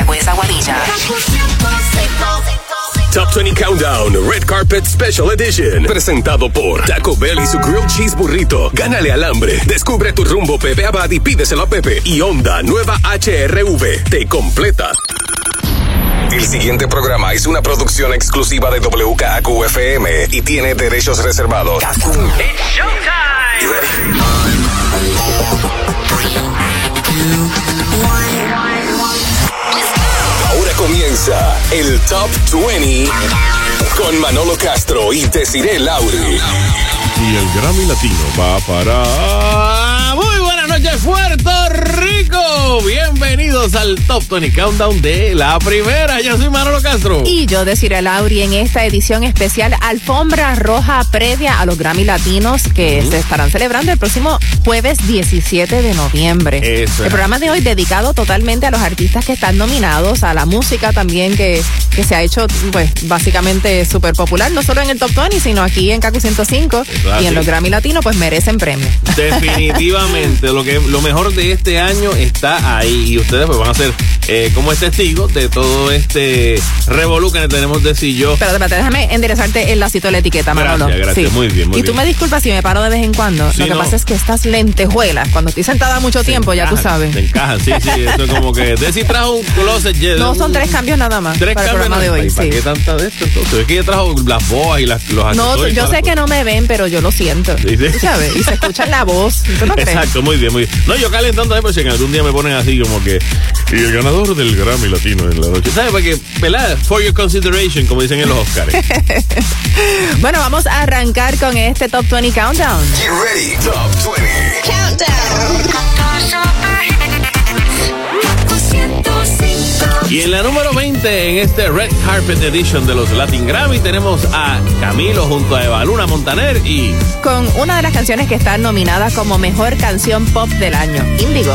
Mayagüez, Aguadilla. Top 20 Countdown Red Carpet Special Edition. Presentado por Taco Bell y su Grilled Cheese Burrito. Gánale al hambre. Descubre tu rumbo Pepe Abad y pídeselo a Pepe. Y Honda Nueva HRV. Te completa. El siguiente programa es una producción exclusiva de WKQFM y tiene derechos reservados. You ready? Comienza el Top 20 con Manolo Castro y Desiree Lauri. Y el Grammy Latino va para... Muy buenas noches, Puerto Bienvenidos al Top 20 Countdown de la primera. Yo soy Manolo Castro. Y yo deciré Lauri en esta edición especial Alfombra Roja previa a los Grammy Latinos que se estarán celebrando el próximo jueves 17 de noviembre. Eso. El programa de hoy dedicado totalmente a los artistas que están nominados, a la música también que, que se ha hecho pues básicamente súper popular, no solo en el Top 20, sino aquí en Cacu 105 Claro, y en los Grammy Latinos pues merecen premio. Definitivamente, lo que lo mejor de este año está ahí y ustedes pues van a ser eh, como testigos de todo este revolú que tenemos de si yo. Pero espérate, déjame enderezarte el lacito de la etiqueta, Gracias, Manolo. gracias. Muy bien, muy y tú bien. me disculpas si me paro de vez en cuando. Sí, Lo que no. pasa es que estas lentejuelas, cuando estoy sentada mucho tiempo, ya tú sabes. Se encajan, sí, sí. Eso es como que. Desi trajo un closet lleno. No, son tres cambios nada más Tres para el cambios. programa de hoy. ¿Y ¿Para qué tanta de esto entonces? Es que ella trajo las boas y las, los No, yo sé que no me ven, pero yo lo siento. ¿Tú sabes? Y se escucha la voz. ¿Tú no crees? Exacto, muy bien, muy bien. No, yo calentando ahí, pero si en algún día me ponen así como que. Y el ganador del Grammy Latino en la noche. ¿Sabes? Porque, ¿verdad? For your consideration, como dicen en los Oscars. Bueno, vamos a arrancar con este Top 20 Countdown. Get ready. Top 20. Y en la número 20, en este Red Carpet Edition de los Latin Grammy, tenemos a Camilo junto a Eva Luna Montaner y. Con una de las canciones que está nominada como mejor canción pop del año, Índigo.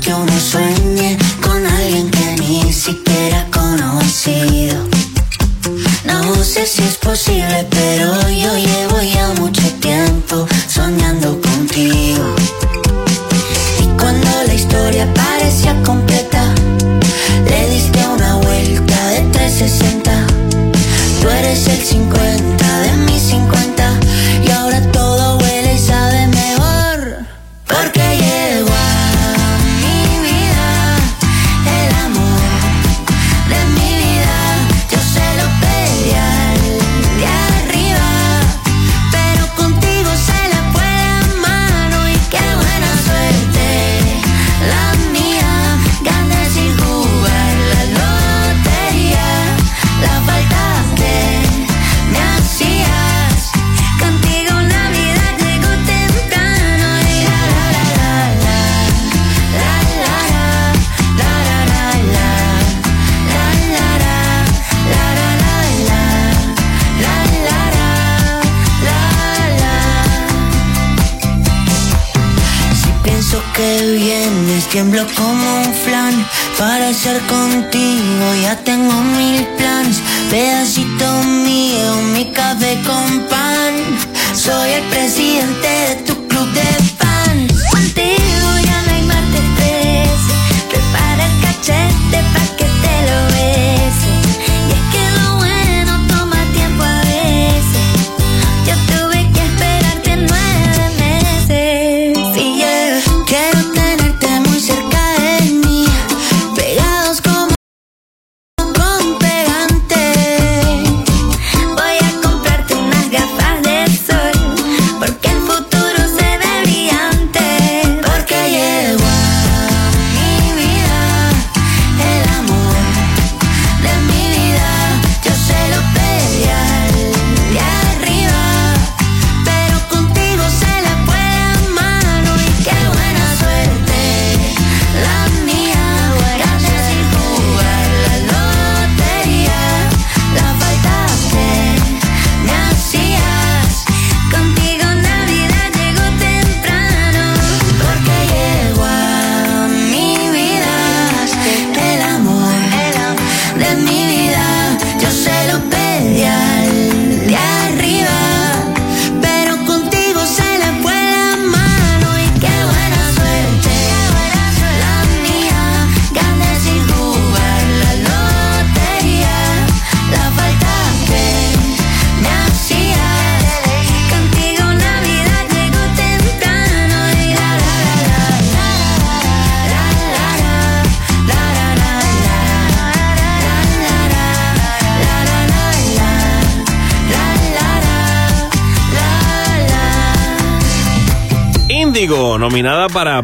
Que uno sueñe con alguien que ni siquiera ha conocido? No sé si es posible, pero yo llevo ya mucho tiempo soñando contigo. Y cuando la historia parecía completa, le diste una vuelta de 360. Tú eres el 50 de mis 50 y ahora todo huele y sabe mejor. Porque tiemblo como un flan. Para estar contigo ya tengo mil planes. Pedacito mío, mi café con pan. Soy el presidente de tu club de fans. Contigo ya no hay martes 13. Prepara el cachete pa'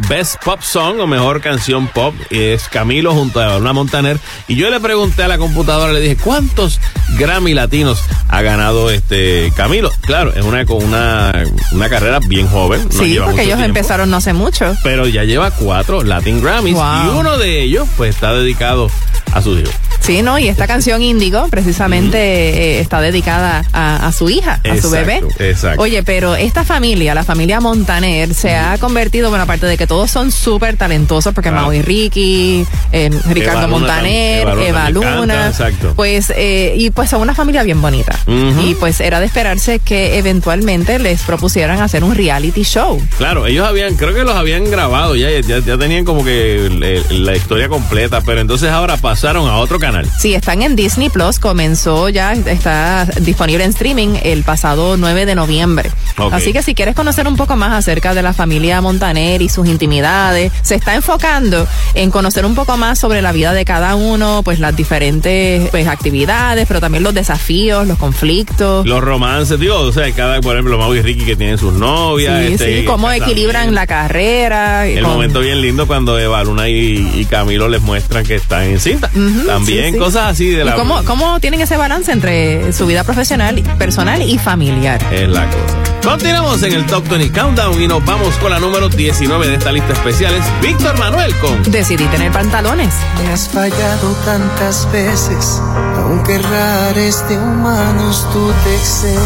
Best Pop Song o Mejor Canción Pop, es Camilo junto a una Montaner. Y yo le pregunté a la computadora, le dije, ¿cuántos Grammy latinos ha ganado este Camilo? Claro, es una, una, una carrera bien joven. no sí, lleva porque ellos tiempo, empezaron no hace mucho. Pero ya lleva cuatro Latin Grammys Wow. y uno de ellos pues está dedicado a su hijo. Sí, ¿no? Y esta canción Índigo precisamente eh, está dedicada a, a su hija, a su bebé. exacto. Oye, pero esta familia, la familia Montaner, se ha convertido, bueno, aparte de que todos son súper talentosos, porque. Mau y Ricky, eh, Ricardo Luna Montaner, tam- Eva Luna, Luna, encanta, exacto. pues, eh, y pues son una familia bien bonita. Y pues era de esperarse que eventualmente les propusieran hacer un reality show. Claro, ellos habían, creo que los habían grabado ya, ya, ya tenían como que la historia completa, pero entonces ahora pasaron a otro canal. Sí, están en Disney Plus, comenzó ya, está disponible en streaming el pasado 9 de noviembre. Ok. Así que si quieres conocer un poco más acerca de la familia Montaner y sus intimidades, se está enfocando en conocer un poco más sobre la vida de cada uno, pues las diferentes pues, actividades, pero también los desafíos, los conflictos. Los romances, digo, o sea, cada, por ejemplo, Mau y Ricky que tienen sus novias. sí, este, sí, cómo equilibran la carrera. El con- momento bien lindo cuando Eva Luna y, y Camilo les muestran que están en cinta. Ujú, También sí, sí. cosas así de ¿Y la cómo, cómo tienen ese balance entre su vida profesional, personal y familiar? es la cosa. Continuamos en el Top 20 Countdown y nos vamos con la número 19 de esta lista especial. Es Víctor Manuel con Decidí tener pantalones. Me has fallado tantas veces, aunque errares de humanos tú te excedes.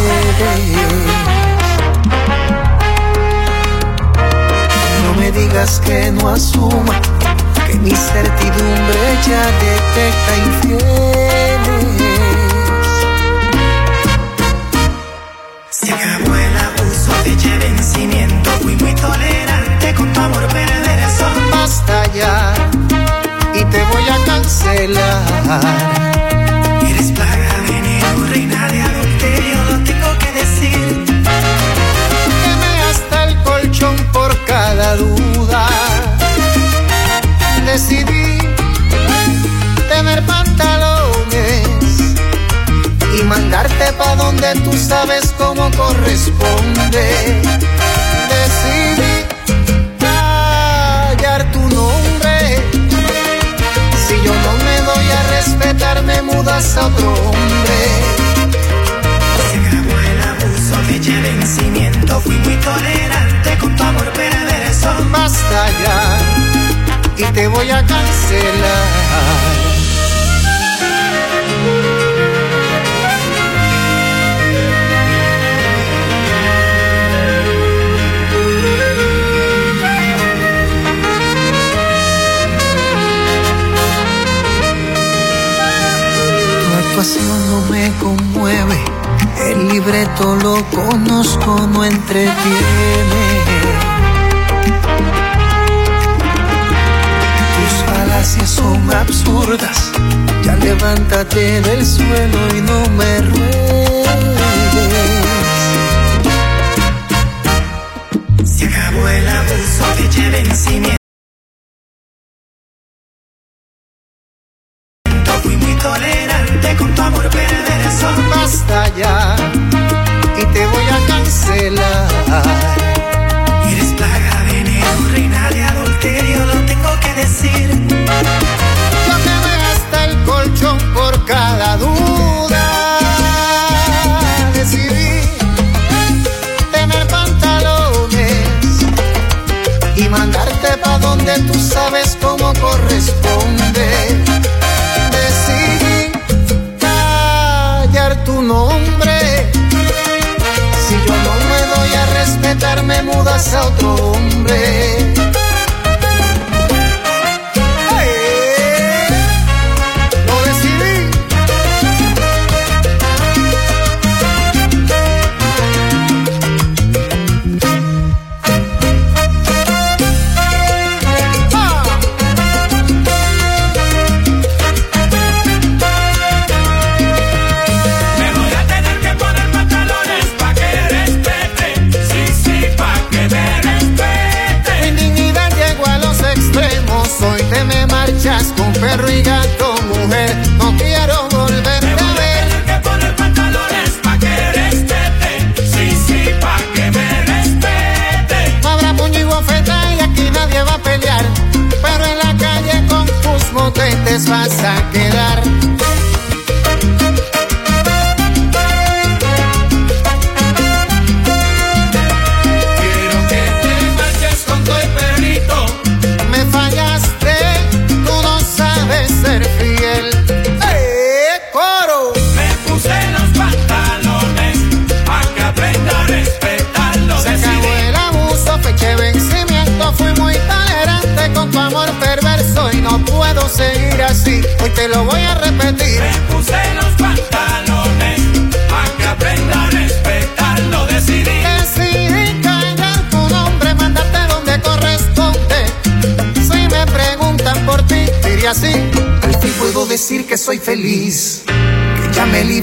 No me digas que no asuma que mi certidumbre ya detecta infieles. Se acabó el abuso de vencimiento. Fui muy tolerante con tu amor perverso. Basta ya y te voy a cancelar. Eres plaga, veneno, reina de adulterio. Lo tengo que decir. Quemé hasta el colchón por cada duda. Decidí tener pantalones y mandarte pa' donde tú sabes cómo corresponde. Decidí callar tu nombre. Si yo no me doy a respetar, me mudas a otro hombre. Se acabó el abuso de vencimiento. Fui muy tolerante con tu amor perverso. basta ya y te voy a cancelar. Actuación no me conmueve, el libreto lo conozco, no entretiene. Absurdas. Ya levántate del suelo y no me ruegues. Se acabó el abuso de vencimiento. Fui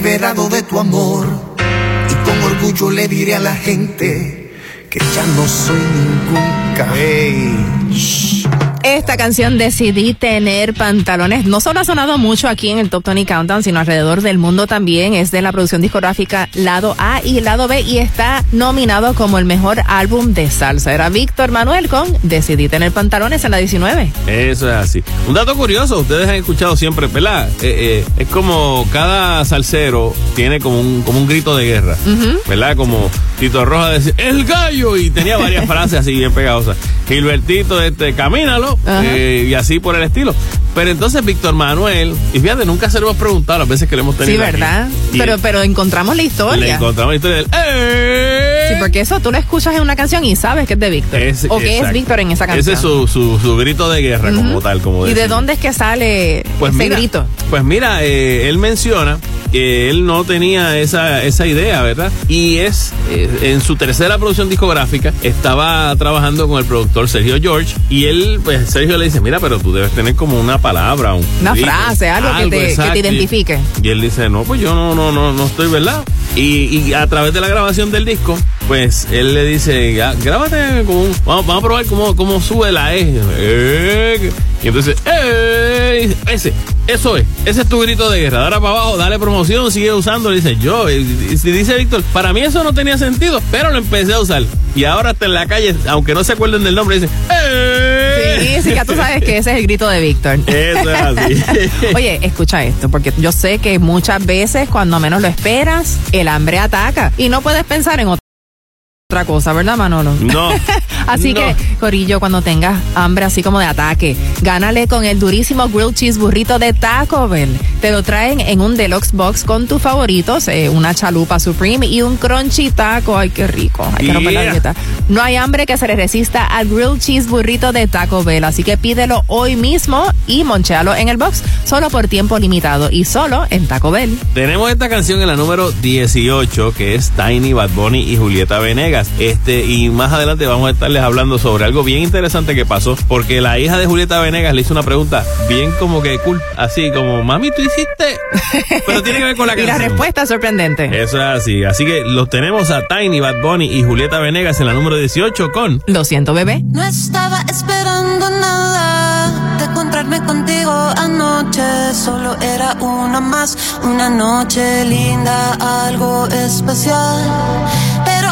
liberado de tu amor. Y con orgullo le diré a la gente que ya no soy ningún cabello. Esta canción decidí tener pantalones. No solo ha sonado mucho aquí en el Top Tony Countdown, sino alrededor del mundo también. Es de la producción discográfica Lado A y Lado B y está nominado como el mejor álbum de salsa. Era Víctor Manuel con Decidí tener pantalones en la 19. Eso es así. Un dato curioso, ustedes han escuchado siempre, ¿verdad? Eh, eh, es como cada salsero tiene como un, como un grito de guerra, ¿verdad? Como Tito Roja decía, el gallo, y tenía varias frases así bien pegajosas. Gilbertito, este, camínalo, eh, y así por el estilo. Pero entonces Víctor Manuel, y fíjate, nunca se lo hemos preguntado las veces que le hemos tenido. Sí. ¿verdad? Pero, pero encontramos la le historia. encontramos la historia del ¡Eh! Sí, porque eso tú lo escuchas en una canción y sabes que es de Víctor. O que es. Víctor en esa canción. Ese es su, su, su grito de guerra, como tal, como ¿Y de dónde es que sale Pues ese mira, grito? Pues mira, eh, él menciona que él no tenía esa, esa idea, ¿verdad? Y es, eh, en su tercera producción discográfica, estaba trabajando con el productor Sergio George y él, pues Sergio le dice, mira, pero tú debes tener como una palabra, un Una frase, algo que te- que te exacto". Y- identifique. Y él dice, no, pues yo no, no, no, no estoy, ¿verdad? Y, y a través de la grabación del disco, pues él le dice, "Gá- grábate como un, vamos, vamos a probar cómo, cómo sube la E. Eh, Y entonces, eh, ese, eso es, ese es tu grito de guerra. Ahora para abajo, dale promoción, sigue usando. Dice yo, y, dice Víctor, para mí eso no tenía sentido, pero lo empecé a usar. Y ahora está en la calle, aunque no se acuerden del nombre, dice, eh. Sí, sí, ya tú sabes que ese es el grito de Víctor. Eso es así. Oye, escucha esto, porque yo sé que muchas veces cuando menos lo esperas, el hambre ataca y no puedes pensar en otra otra cosa, ¿verdad, Manolo? No. Así no. que, Corillo, cuando tengas hambre así como de ataque, gánale con el durísimo grilled cheese burrito de Taco Bell. Te lo traen en un deluxe box con tus favoritos, eh, una chalupa supreme y un crunchy taco. Ay, qué rico. Hay que romper la dieta. No hay hambre que se le resista al grilled cheese burrito de Taco Bell. Así que pídelo hoy mismo y monchealo en el box solo por tiempo limitado y solo en Taco Bell. Tenemos esta canción en la número 18, que es Tiny, Bad Bunny y Julieta Venegas. Este, y más adelante vamos a estarles hablando sobre algo bien interesante que pasó, porque la hija de Julieta Venegas le hizo una pregunta bien como que cool, así como, mami, tú hiciste. Pero tiene que ver con la Y la canción. respuesta es sorprendente. Eso es así. Así que los tenemos a Tiny, Bad Bunny y Julieta Venegas en la número 18 con Lo siento, bebé. No estaba esperando nada de encontrarme contigo anoche. Solo era una más, una noche linda, algo especial.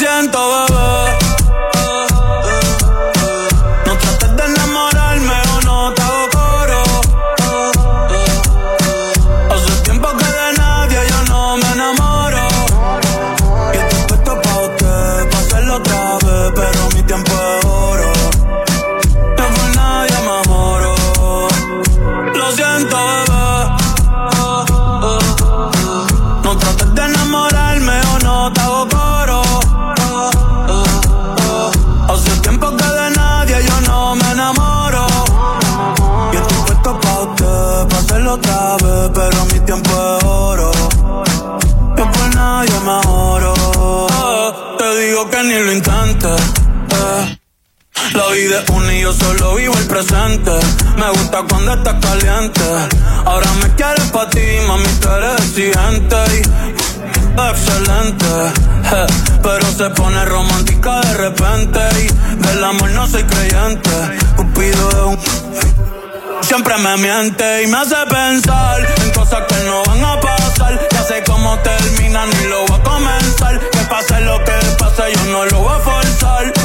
siento, yo solo vivo el presente. Me gusta cuando estás caliente. Ahora me quieres pa' ti, mami, tú eres exigente. y Excelente, pero se pone romántica de repente. Y del amor no soy creyente. Cupido es un. Siempre me miente y me hace pensar en cosas que no van a pasar. Ya sé cómo termina, ni lo voy a comenzar. Que pase lo que pase, yo no lo voy a forzar.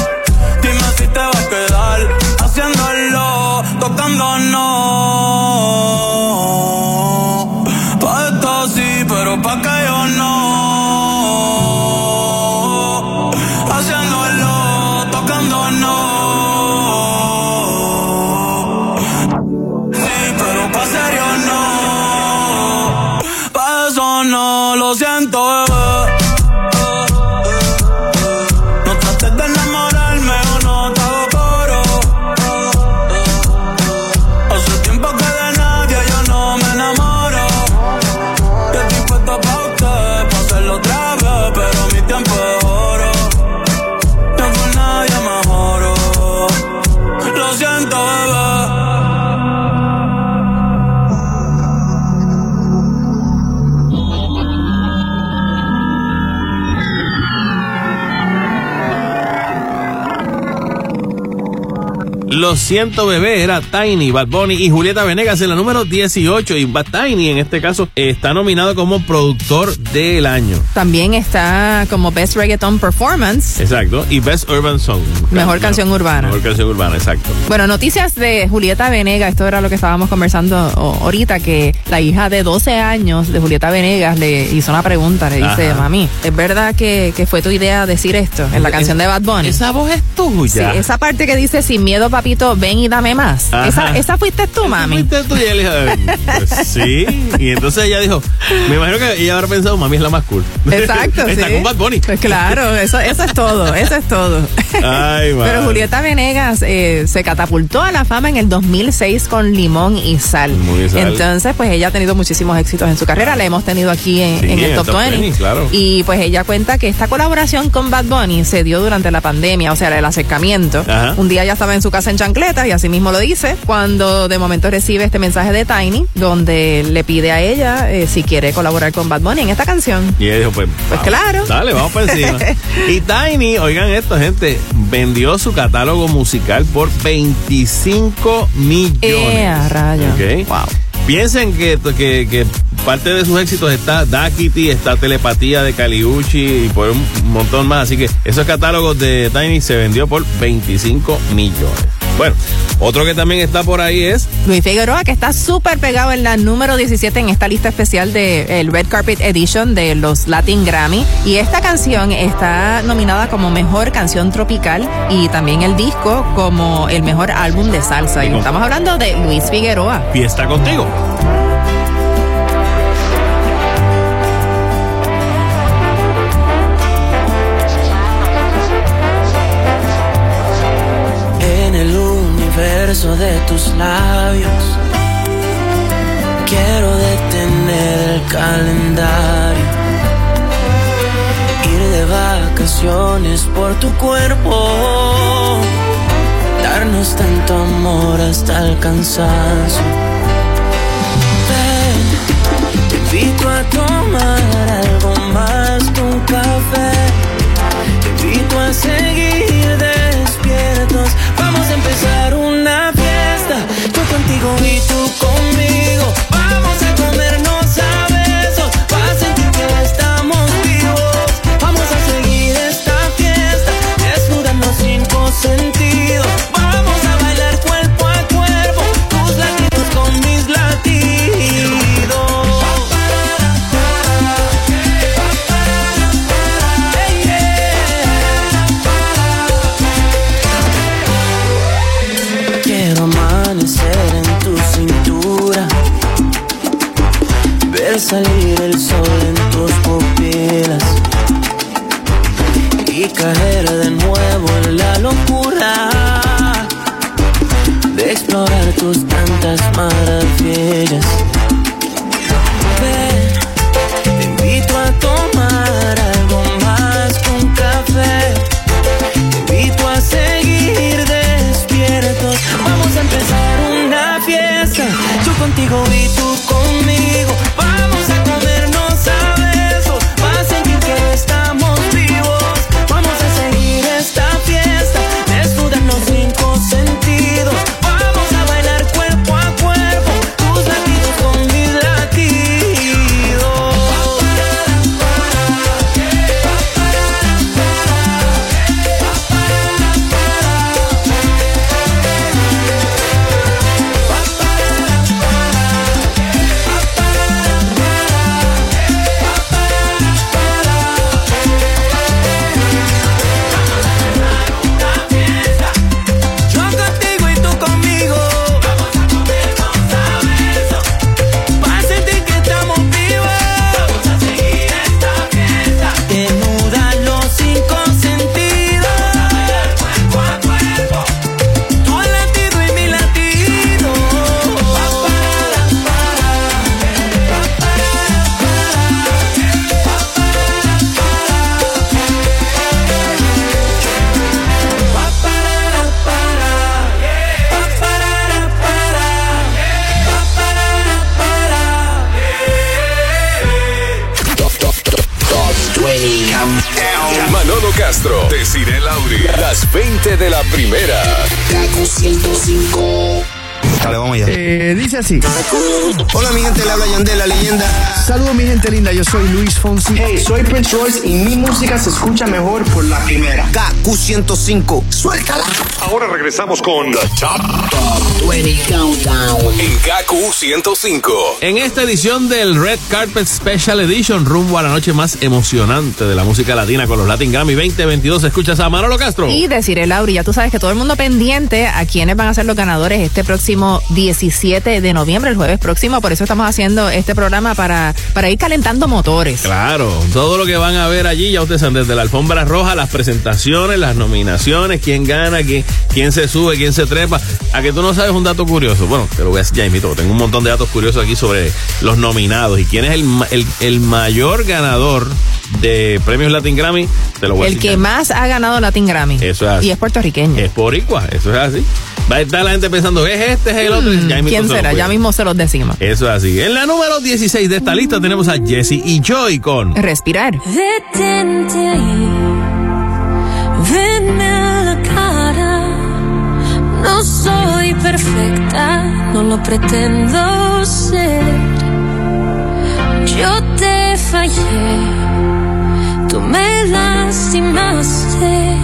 Siento, bebé, era Tiny, Bad Bunny y Julieta Venegas en la número 18. Y Bad Tiny, en este caso, está nominado como productor del año. También está como Best Reggaeton Performance. Exacto. Y Best Urban Song. Mejor canción urbana. Mejor canción urbana, exacto. Bueno, noticias de Julieta Venegas. Esto era lo que estábamos conversando ahorita, que la hija de 12 años de Julieta Venegas le hizo una pregunta. Le dice, Ajá. mami, ¿es verdad que, que fue tu idea decir esto en la canción de Bad Bunny? Esa voz es tuya. Sí, esa parte que dice, sin miedo, papito, ven y dame más. Esa, esa fuiste tú, mami. Fuiste tú y él dijo, pues sí. Y entonces ella dijo, me imagino que ella habrá pensado, mami es la más cool. Exacto, Está sí. con Bad Bunny. Pues claro, eso, eso es todo, eso es todo. Ay, Pero. Julieta Venegas eh, se catapultó a la fama en el 2006 con Limón y Sal. Limón y Sal. Entonces, pues ella ha tenido muchísimos éxitos en su carrera. La hemos tenido aquí en, Sí, en el Top 20. claro. Y pues ella cuenta que esta colaboración con Bad Bunny se dio durante la pandemia, o sea, el acercamiento. Ajá. Un día ya estaba en su casa en y así mismo lo dice, cuando de momento recibe este mensaje de Tiny, donde le pide a ella eh, si quiere colaborar con Bad Bunny en esta canción. Y ella dijo, pues, Pues vamos, claro. Dale, vamos para encima. y Tiny, oigan esto, gente, vendió su catálogo musical por 25 millones. ¡Eh, a rayo! Ok. Wow. Piensen que, que, que parte de sus éxitos está Duckity, está Telepatía de Caliucci y por un montón más. Así que esos catálogos de Tiny se vendió por 25 millones. Bueno, otro que también está por ahí es Luis Figueroa, que está súper pegado en la número 17 en esta lista especial de el Red Carpet Edition de los Latin Grammy. Y esta canción está nominada como mejor canción tropical y también el disco como el mejor álbum de salsa. Y estamos hablando de Luis Figueroa. Fiesta Contigo. De tus labios. Quiero detener el calendario, ir de vacaciones por tu cuerpo, darnos tanto amor hasta el cansancio. Te invito a tomar algo más que café. Te invito a seguir despiertos. Contigo y tú conmigo. Salir el sol en tus pupilas y caer de nuevo en la locura de explorar tus tantas maravillas. Dice así. Hola, mi gente, le habla Yandel, la leyenda. Saludos mi gente linda, yo soy Luis Fonsi. Hey, soy Prince Royce y mi música se escucha mejor por la primera. KQ 105. Suéltala. Ahora regresamos con The Top, 20 Countdown. en KQ 105. En esta edición del Red Carpet Special Edition, rumbo a la noche más emocionante de la música latina con los Latin Grammy 2022, escuchas a Manolo Castro. Y deciré, Lauri, ya tú sabes que todo el mundo pendiente a quienes van a ser los ganadores este próximo 17 de noviembre, el jueves próximo. Por eso estamos haciendo este programa para, para ir calentando motores. Claro, todo lo que van a ver allí, ya ustedes saben, desde la alfombra roja, las presentaciones, las nominaciones, quién gana, quién, quién se sube, quién se trepa. A que tú no sabes un dato curioso. Bueno, te lo voy a decir ya invito. Tengo un montón de datos curiosos aquí sobre los nominados y quién es el, el, el mayor ganador de premios Latin Grammy. Te lo voy a El decir que ya. más ha ganado Latin Grammy. Eso es así. Y es puertorriqueño. Es boricua, eso es así. Va a estar la gente pensando, es este, es el otro. ya mismo ¿Quién será? Ya mismo se los decimos. Eso es así. En la número 16 de esta lista tenemos a Jesse y Joy con Respirar. No soy perfecta, no lo pretendo ser. Yo te fallé, tú me lastimaste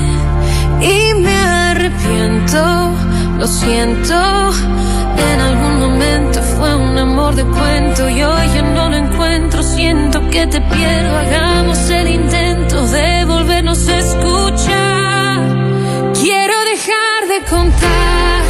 y me arrepiento, lo siento. En algún momento fue un amor de cuento y hoy ya no lo encuentro. Siento que te pierdo, hagamos el intento de volvernos a escuchar. Contar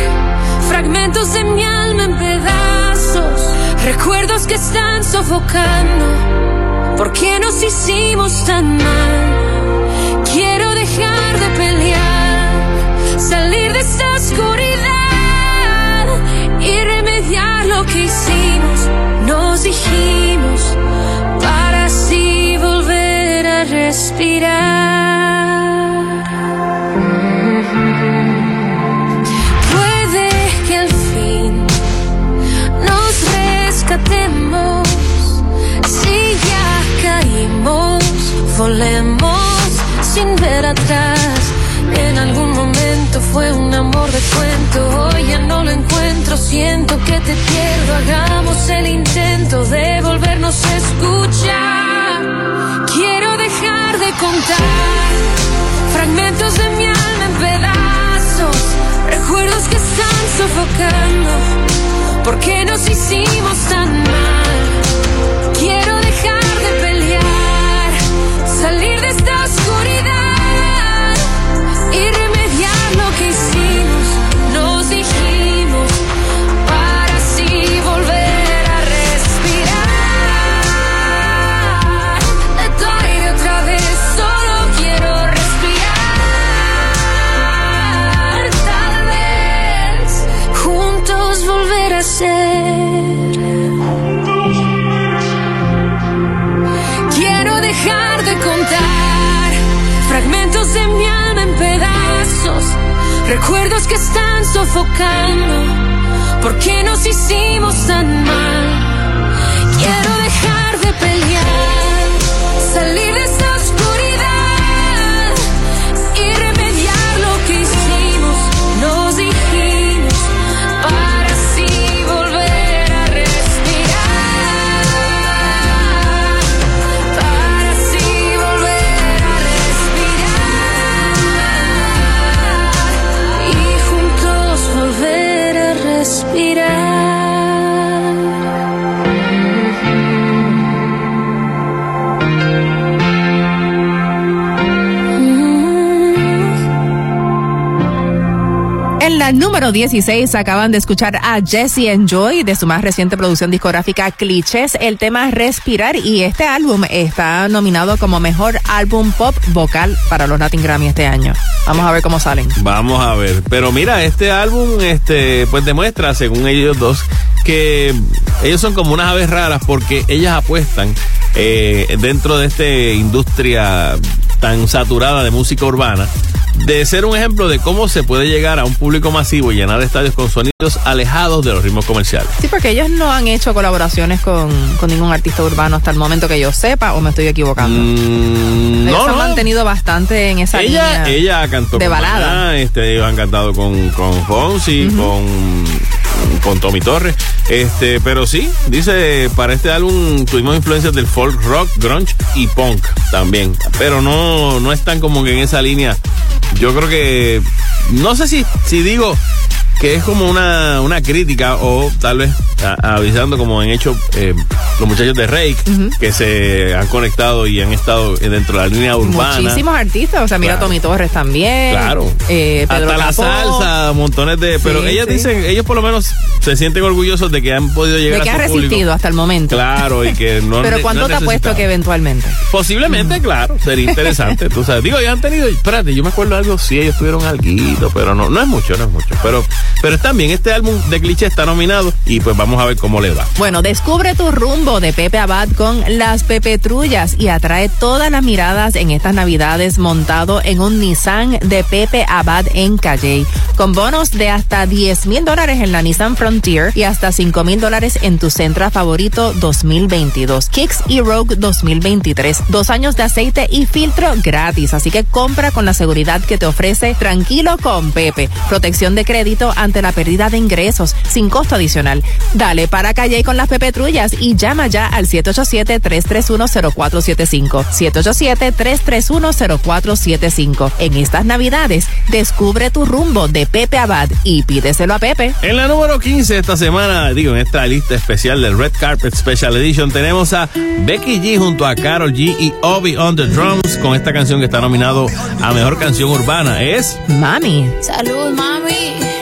fragmentos de mi alma en pedazos, recuerdos que están sofocando. ¿Por qué nos hicimos tan mal? Quiero dejar de pelear, salir de esta oscuridad y remediar lo que hicimos. Nos dijimos para así volver a respirar. Te pierdo. Hagamos el intento de volvernos a escuchar. Quiero dejar de contar fragmentos de mi alma en pedazos. Recuerdos que están sofocando. ¿Por qué nos hicimos tan sofocando. ¿Por qué nos hicimos tan mal? Quiero la número 16 acaban de escuchar a Jesse Enjoy de su más reciente producción discográfica Clichés, el tema Respirar y este álbum está nominado como mejor álbum pop vocal para los Latin Grammy este año. Vamos a ver cómo salen. Vamos a ver. Pero mira, este álbum, este, pues demuestra, según ellos dos, que ellos son como unas aves raras porque ellas apuestan eh, dentro de esta industria tan saturada de música urbana de ser un ejemplo de cómo se puede llegar a un público masivo y llenar estadios con sonidos alejados de los ritmos comerciales. Sí, porque ellos no han hecho colaboraciones con, con ningún artista urbano hasta el momento que yo sepa, o me estoy equivocando. Mm, ellos no, han no. mantenido bastante en esa Ella, línea ella cantó de con balada. Maná, este, ellos han cantado con, con Fonsi, con, con Tommy Torres. Este, pero sí, dice, para este álbum tuvimos influencias del folk rock, grunge y punk también. Pero no, no están como que en esa línea. Yo creo que, no sé si, si digo que es como una, una crítica o tal vez a- avisando como han hecho eh, los muchachos de Rake que se han conectado y han estado dentro de la línea urbana. Muchísimos artistas, o sea, mira Claro. Tommy Torres también. Claro. Eh, Pedro Hasta la salsa, montones de. Pero ellas sí. dicen, ellos por lo menos se sienten orgullosos de que han podido llegar De que a resistido público. hasta el momento. Claro, y que no. Pero no ¿cuánto te ha puesto necesitaban. que eventualmente? Posiblemente, claro, sería interesante. tú sabes, digo, ellos han tenido, espérate, yo me acuerdo algo, sí, ellos tuvieron algo, pero no, no es mucho, no es mucho. Pero, pero también este álbum de cliché está nominado y pues vamos a ver cómo le va. Bueno, descubre tu rumbo de Pepe Abad con las Pepetrullas y atrae todas las miradas en estas navidades montado en un Nissan de Pepe Abad en Calle, con bonos de hasta 10 mil dólares en la Nissan Frontier y hasta 5 mil dólares en tu Sentra favorito 2022, Kicks y Rogue 2023, dos años de aceite y filtro gratis, así que compra con la seguridad que te ofrece Tranquilo con Pepe, protección de crédito ante la pérdida de ingresos sin costo adicional. Dale para Calle con las Pepetrullas y llama ya al 787-331-0475. 787-331-0475. En estas navidades, descubre tu rumbo de Pepe Abad y pídeselo a Pepe. En la número 15 esta semana, digo, en esta lista especial del Red Carpet Special Edition, tenemos a Becky G junto a Carol G y Obi on the Drums con esta canción que está nominado a Mejor Canción Urbana. Es Mami. Salud, mami.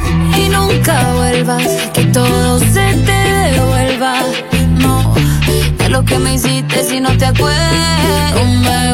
Nunca vuelvas, que todo se te devuelva. No, de lo que me hiciste si no te acuerdas. Me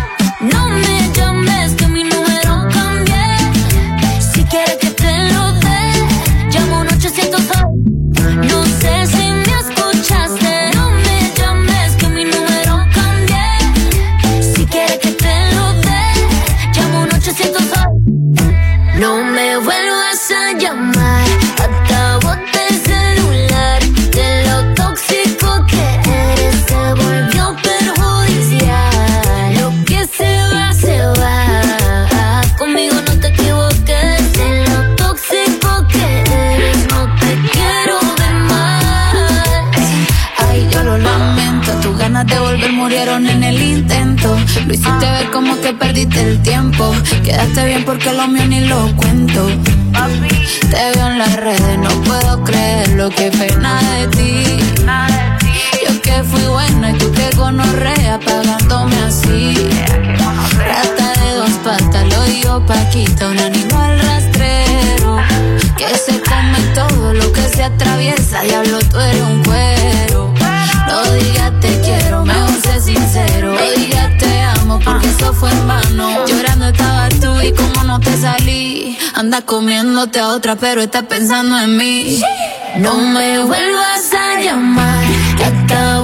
Lo hiciste ver como que perdiste el tiempo. Quedaste bien porque lo mío ni lo cuento. Te veo en las redes, no puedo creer lo que pena de ti. Yo que fui buena y tú que gonorrea pagándome así. Rata de dos patas, lo digo Paquita, un animal rastrero. Que se come todo lo que se atraviesa. Diablo, tú eres un cuero. Anda comiéndote a otra, pero estás pensando en mí. No me vuelvas a llamar, que acabo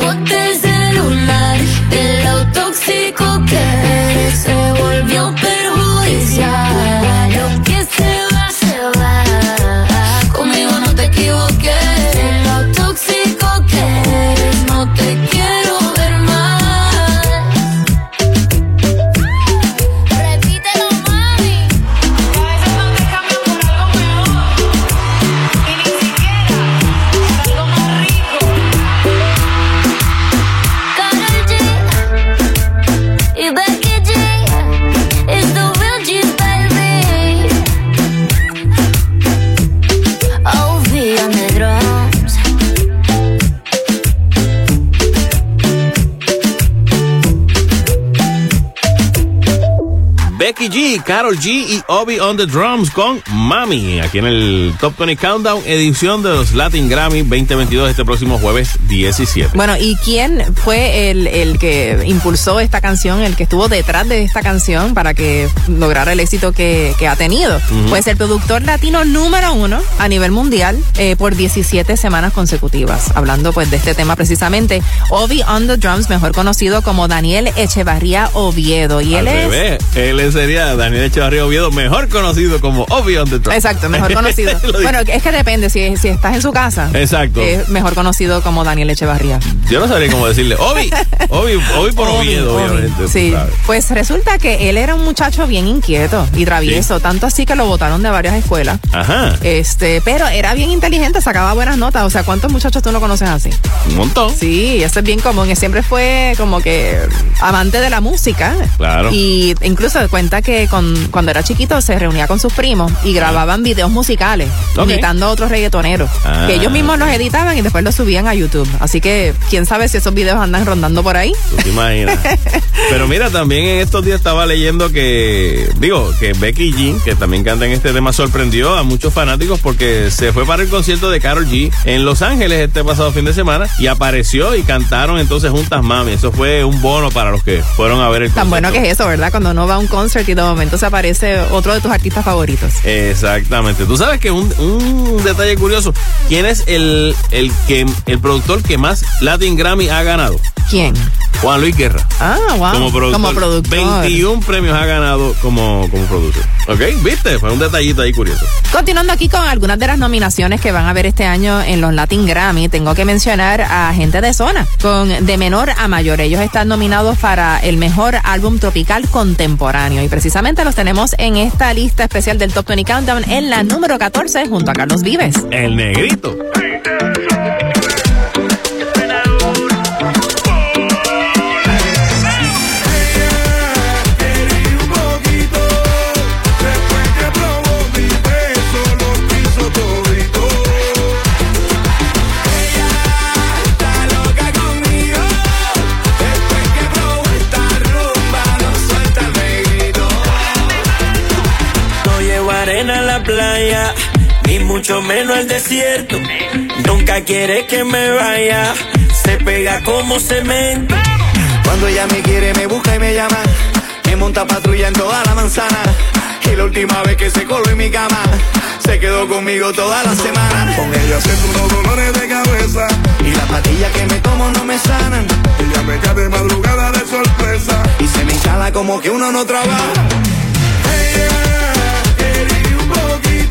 Carol G y Obi on the drums con Mami. Aquí en el Top 20 Countdown, edición de los Latin Grammy 2022 este próximo jueves 17. Bueno, ¿y quién fue el, el que impulsó esta canción, el que estuvo detrás de esta canción para que lograra el éxito que, que ha tenido? Pues el productor latino número uno a nivel mundial eh, por 17 semanas consecutivas. Hablando pues de este tema precisamente, Obi on the drums, mejor conocido como Daniel Echevarría Oviedo. Y Al él es... él sería Daniel Echevarría Oviedo, mejor conocido como Obi on the. Exacto, mejor conocido. Bueno, es que depende, si, si estás en su casa. Exacto. Es mejor conocido como Daniel Echevarría. Yo no sabría cómo decirle. Obi, Obi, Obi por Obi, Oviedo, Obi. obviamente. Sí, pues resulta que él era un muchacho bien inquieto y travieso, tanto así que lo botaron de varias escuelas. Ajá. Este, pero era bien inteligente, sacaba buenas notas. O sea, ¿cuántos muchachos tú no conoces así? Un montón. Sí, eso es bien común. Y siempre fue como que amante de la música. Claro. Y incluso cuenta que con, cuando era chiquito se reunía con sus primos y grababan videos musicales, Ok. imitando a otros reggaetoneros. Ah. Que ellos mismos los editaban y después los subían a YouTube. Así que, quién sabe si esos videos andan rondando por ahí. Tú te imaginas. Pero mira, también en estos días estaba leyendo que, digo, que Becky G, que también canta en este tema, sorprendió a muchos fanáticos porque se fue para el concierto de Carol G en Los Ángeles este pasado fin de semana y apareció y cantaron entonces juntas mami. Eso fue un bono para los que fueron a ver el Tan concierto. bueno que es eso, ¿verdad? Cuando uno va a un concert y de momento se aparece otro de tus artistas favoritos. Exactamente. Tú sabes que un, un detalle curioso, ¿quién es el, el que el productor que más Latin Grammy ha ganado? ¿Quién? Juan Luis Guerra. Ah, wow. Como productor. Como productor. 21 premios ha ganado como, como productor. ¿Ok? ¿Viste? Fue un detallito ahí curioso. Continuando aquí con algunas de las nominaciones que van a haber este año en los Latin Grammy, tengo que mencionar a Gente de Zona, con De Menor a Mayor. Ellos están nominados para el mejor álbum tropical contemporáneo y precisamente los tenemos en esta lista especial del Top 20 Countdown en la número 14 junto a Carlos Vives. El negrito. Playa, ni mucho menos al desierto. Nunca quiere que me vaya, se pega como cemento. Cuando ella me quiere, me busca y me llama. Me monta patrulla en toda la manzana. Y la última vez que se coló en mi cama, se quedó conmigo toda la semana. Con ella siento unos dolores de cabeza. Y las pastillas que me tomo no me sanan. Ella me cae de madrugada de sorpresa. Y se me instala como que uno no trabaja.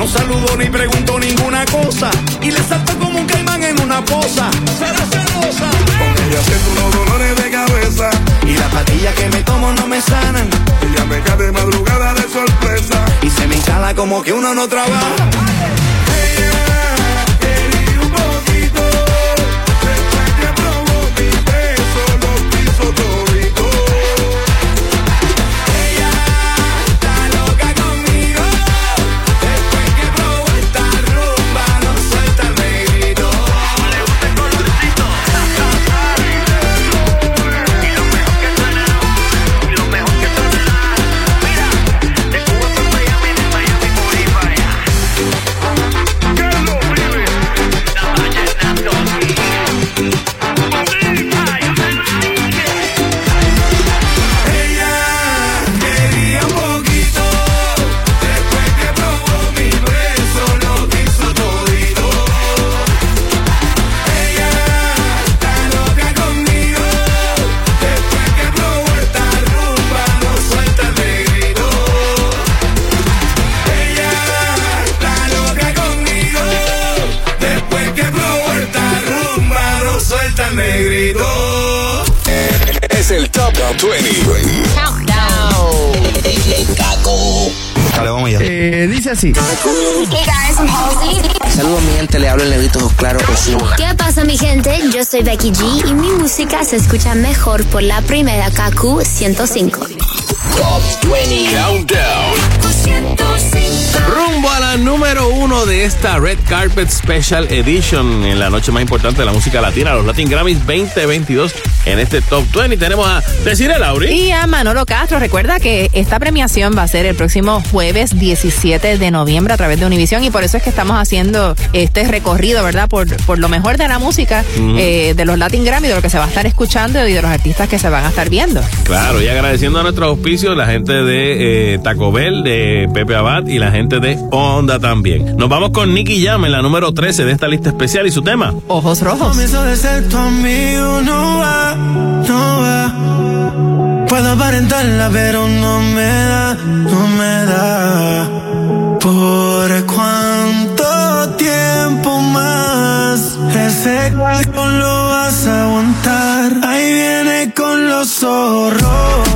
No saludó ni preguntó ninguna cosa. Y le saltó como un caimán en una poza. Será celosa. Con ella siento unos dolores de cabeza. Y las pastillas que me tomo no me sanan. Ella me cae de madrugada de sorpresa. Y se me instala como que uno no trabaja. Top 20. Countdown. Dale, vamos allá. Eh, dice así. Saludos mi gente, le hablo el negrito Claro Osuna. ¿Qué pasa mi gente? Yo soy Becky G y mi música se escucha mejor por la primera KQ 105. Top 20 Countdown. Rumbo a la número uno de esta Red Carpet Special Edition en la noche más importante de la música latina, los Latin Grammys 2022. En este Top 20 tenemos a Desiree Lauri. Y a Manolo Castro. Recuerda que esta premiación va a ser el próximo jueves 17 de noviembre a través de Univision y por eso es que estamos haciendo este recorrido, ¿verdad? Por, por lo mejor de la música, eh, de los Latin Grammy, de lo que se va a estar escuchando y de los artistas que se van a estar viendo. Claro, y agradeciendo a nuestros auspicios, la gente de eh, Taco Bell, de Pepe Abad y la gente de Honda también. Nos vamos con Nicky Jam en la número 13 de esta lista especial y su tema. Ojos rojos. Comienzo de ser tu amigo, no va, no va. Puedo aparentarla, pero no me da, no me da. ¿Por cuánto tiempo más? Ese cuerpo lo vas a aguantar. Ahí viene con los zorros.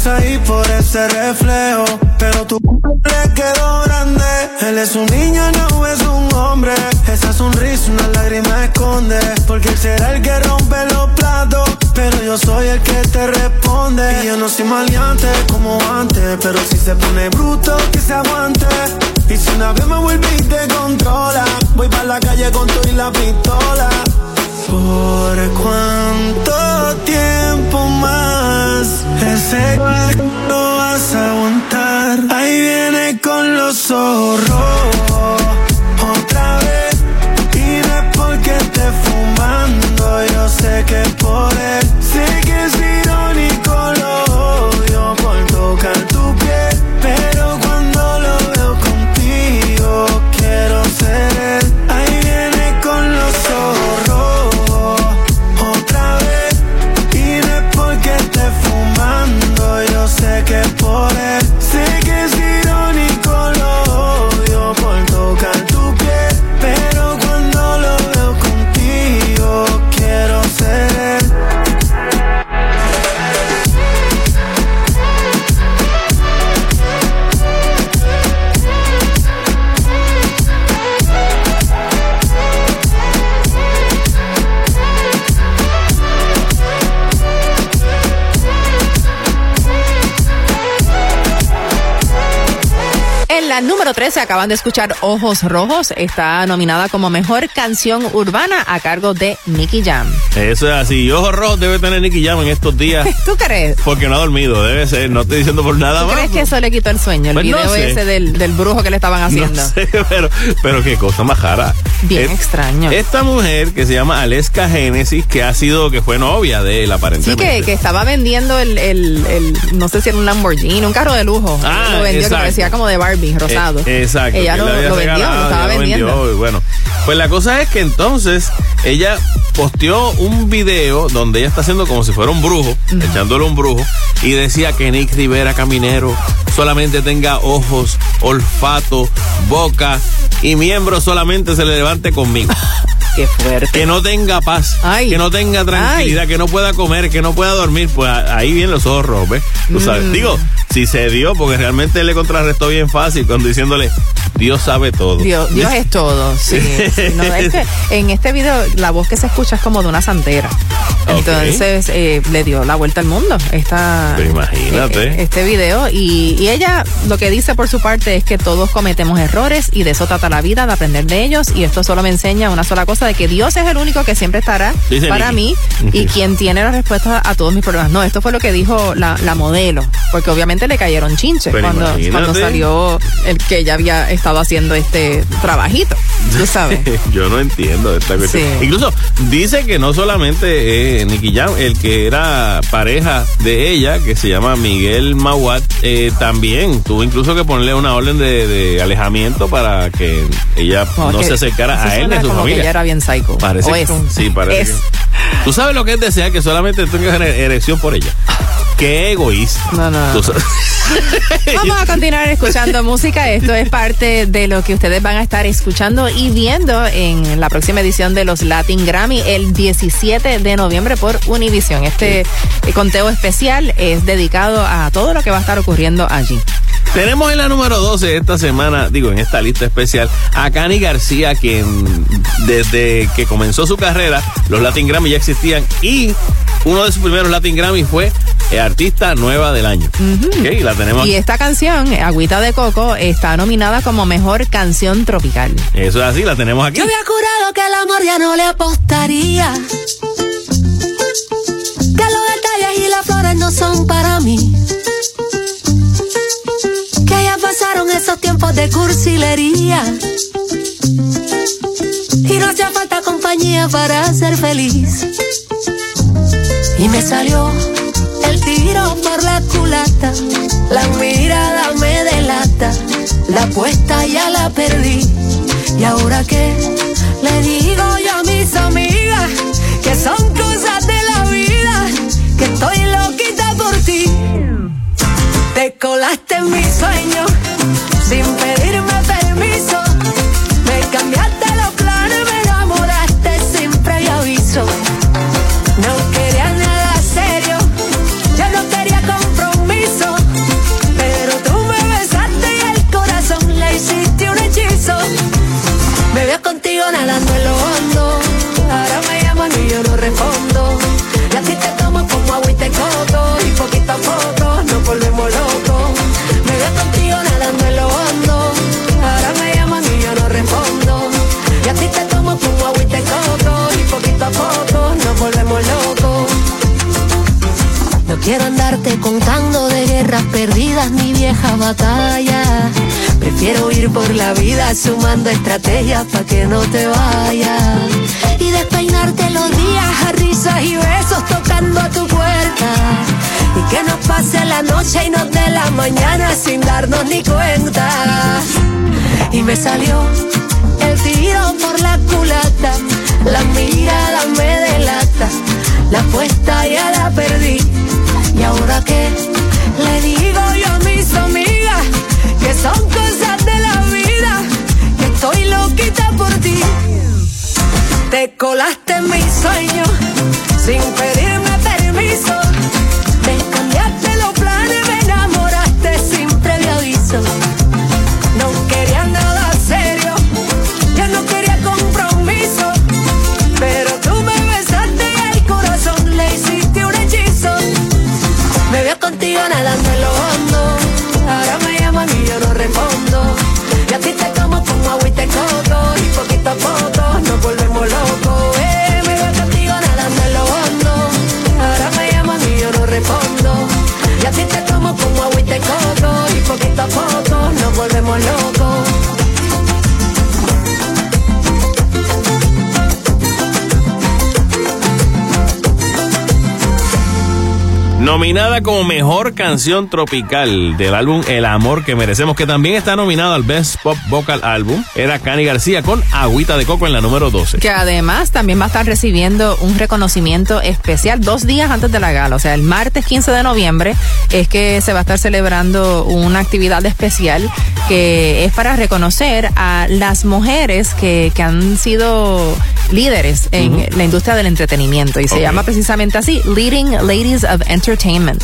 Sigues ahí por ese reflejo. Pero tu le quedó grande. Él es un niño, no es un hombre. Esa sonrisa, una lágrima esconde. Porque él será el que rompe los platos. Pero yo soy el que te responde. Y yo no soy maleante como antes. Pero si se pone bruto, que se aguante. Y si una vez me vuelve y te controla, voy para la calle con tú y la pistola. ¿Por cuánto tiempo más? Ese lo vas a aguantar. Ahí viene con los zorros. Otra vez. Y no es porque esté fumando. Yo sé que por él. Sé que es irónico, lo odio por tocar tu piel. La número 13 acaban de escuchar Ojos Rojos. Está nominada como mejor canción urbana a cargo de Nicky Jam. Eso es así. Ojos Rojos debe tener Nicky Jam en estos días. ¿Tú crees? Porque no ha dormido, debe ser. No estoy diciendo por nada ¿Tú más. crees que eso le quitó el sueño? El Pues no video sé. ese del, del brujo que le estaban haciendo. No sé, pero, pero qué cosa más rara. Bien Es- extraño. Esta mujer que se llama Aleska Génesis, que ha sido, que fue novia de él Sí, aparentemente. que, que estaba vendiendo el, el, el- no sé si era un Lamborghini, un carro de lujo. Ah, lo vendió, que exacto. parecía como de Barbie, rosado. Exacto. Ella lo, vendió, regalado, lo estaba vendiendo. vendió, y bueno, pues la cosa es que entonces ella posteó un video donde ella está haciendo como si fuera un brujo, echándole un brujo, y decía que Nick Rivera Caminero solamente tenga ojos, olfato, boca y miembro solamente se le levante conmigo. Qué fuerte. Que no tenga paz, que no tenga tranquilidad, que no pueda comer, que no pueda dormir, pues ahí vienen los ojos rojos, ¿ves? Tú sabes. Mm. Digo, si se dio, porque realmente le contrarrestó bien fácil cuando diciéndole, Dios sabe todo. Dios, Dios es todo, sí. No, en este video la voz que se escucha es como de una santera. Entonces eh, le dio la vuelta al mundo esta, Pero imagínate. eh, este video. Y, y ella lo que dice por su parte es que todos cometemos errores y de eso trata la vida, de aprender de ellos. Y esto solo me enseña una sola cosa, de que Dios es el único que siempre estará Dice para mí y quien tiene la respuesta a todos mis problemas. No, esto fue lo que dijo la, la modelo, porque obviamente le cayeron chinches Pero cuando, imagínate. cuando salió el que ella había estado haciendo este trabajito, tú sabes. Yo no entiendo esta cuestión. Sí. Incluso dice que no solamente eh, Nicky Jam, el que era pareja de ella, que se llama Miguel Mawat, eh, también tuvo incluso que ponerle una orden de, de alejamiento para que ella no que se acercara a él ni a su familia. Bien psycho. Parece O que es. sí, parece Es. que. Tú sabes lo que es desear que solamente tengas ere- erección por ella. Qué egoísta. No, no. Sabes- Vamos a continuar escuchando música. Esto es parte de lo que ustedes van a estar escuchando y viendo en la próxima edición de los Latin Grammy el 17 de noviembre por Univision. Este eh, conteo especial es dedicado a todo lo que va a estar ocurriendo allí. Tenemos en la número 12 esta semana, digo, en esta lista especial, a Cani García, quien desde que comenzó su carrera, los Latin Grammy ya existían y uno de sus primeros Latin Grammy fue eh, Artista Nueva del Año. Ok, la tenemos. Y esta canción, Agüita de Coco, está nominada como Mejor Canción Tropical. Eso es así, la tenemos aquí. Yo había jurado que el amor ya no le apostaría. Que los detalles y las flores no son para mí. Esos tiempos de cursilería. Y no hacía falta compañía para ser feliz. Y me salió el tiro por la culata. La mirada me delata. La apuesta ya la perdí. ¿Y ahora qué? Le digo yo a mis amigas que son cosas de la vida. Que estoy loquita por ti. Te colaste en mi sueño sin pedirme permiso. Me cambiaste los planes, me enamoraste sin previo aviso. No quería nada serio, yo no quería compromiso. Pero tú me besaste y el corazón le hiciste un hechizo. Me veo contigo nadando en lo hondo. Quiero andarte contando de guerras perdidas ni viejas batallas. Prefiero ir por la vida sumando estrategias para que no te vayas. Y despeinarte los días a risas y besos tocando a tu puerta. Y que nos pase la noche y nos dé la mañana sin darnos ni cuenta. Y me salió el tiro por la culata. La mirada me delata. La apuesta ya la perdí. ¿Y ahora qué? Le digo yo a mis amigas que son cosas de la vida. Que estoy loquita por ti. Te colaste en mi sueño sin pedirme permiso. Nominada como mejor canción tropical del álbum El Amor que Merecemos, que también está nominado al Best Pop Vocal Album. Era Cani García con Agüita de Coco en la número 12. Que además también va a estar recibiendo un reconocimiento especial dos días antes de la gala. O sea, el martes 15 de noviembre es que se va a estar celebrando una actividad especial que es para reconocer a las mujeres que, que han sido líderes en la industria del entretenimiento. Y se llama precisamente así, Leading Ladies of Entertainment.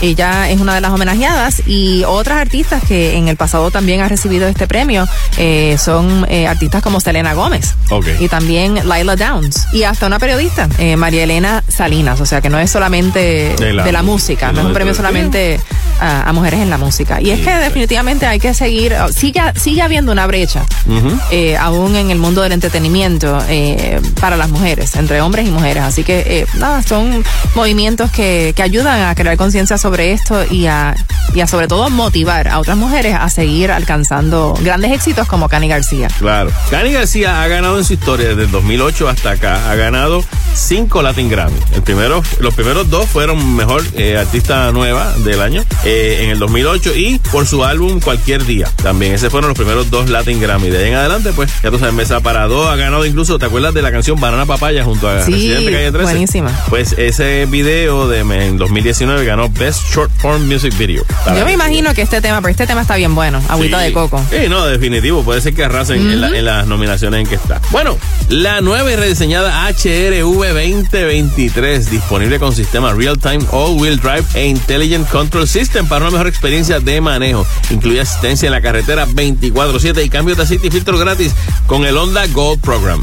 Ella es una de las homenajeadas y otras artistas que en el pasado también han recibido este premio eh, son eh, artistas como Selena Gómez y también Lila Downs y hasta una periodista, eh, María Elena Salinas, o sea que no es solamente De de la música, no es un premio solamente a, a mujeres en la música. Y es que definitivamente hay que seguir, oh, sigue, sigue habiendo una brecha, Ujú. eh, aún en el mundo del entretenimiento, eh, para las mujeres, entre hombres y mujeres. Así que, eh, nada, son movimientos que, que ayudan a crear conciencia sobre esto y a, y a sobre todo motivar a otras mujeres a seguir alcanzando grandes éxitos como Cani García. Claro. Cani García ha ganado en su historia desde el 2008 hasta acá. Ha ganado cinco Latin Grammy. El primero, los primeros dos fueron mejor eh, artista nueva del año eh, en el 2008 y por su álbum Cualquier Día. También ese fueron los primeros dos Latin Grammy. De ahí en adelante, pues ya tú sabes, Mesa para dos ha ganado incluso, ¿te acuerdas de la canción Banana Papaya junto a Sí, Residente Calle 13? buenísima. Pues ese video de en 2019 ganó Best Short Form Music Video. Yo me imagino que este tema, pero este tema está bien bueno, agüita Sí. de coco. Sí, no, definitivo. Puede ser que arrasen en, la- en las nominaciones en que está. Bueno, la nueva y rediseñada HRV 2023, disponible con sistema Real Time All Wheel Drive e Intelligent Control System para una mejor experiencia de manejo. Incluye asistencia en la carretera 24-7 y cambio de aceite y filtro gratis con el Honda Gold Program.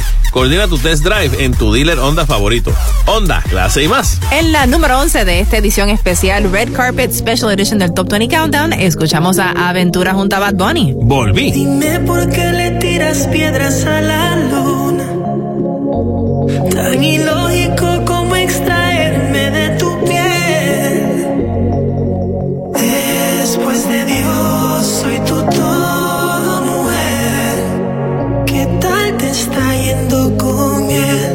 Coordina tu test drive en tu dealer Honda favorito. Honda, clase y más. En la número 11 de esta edición especial Red Carpet Special Edition del Top 20 Countdown, escuchamos a Aventura junto a Bad Bunny. Volví. Dime por qué le tiras piedras a la luna. Tan ilógico está yendo con él?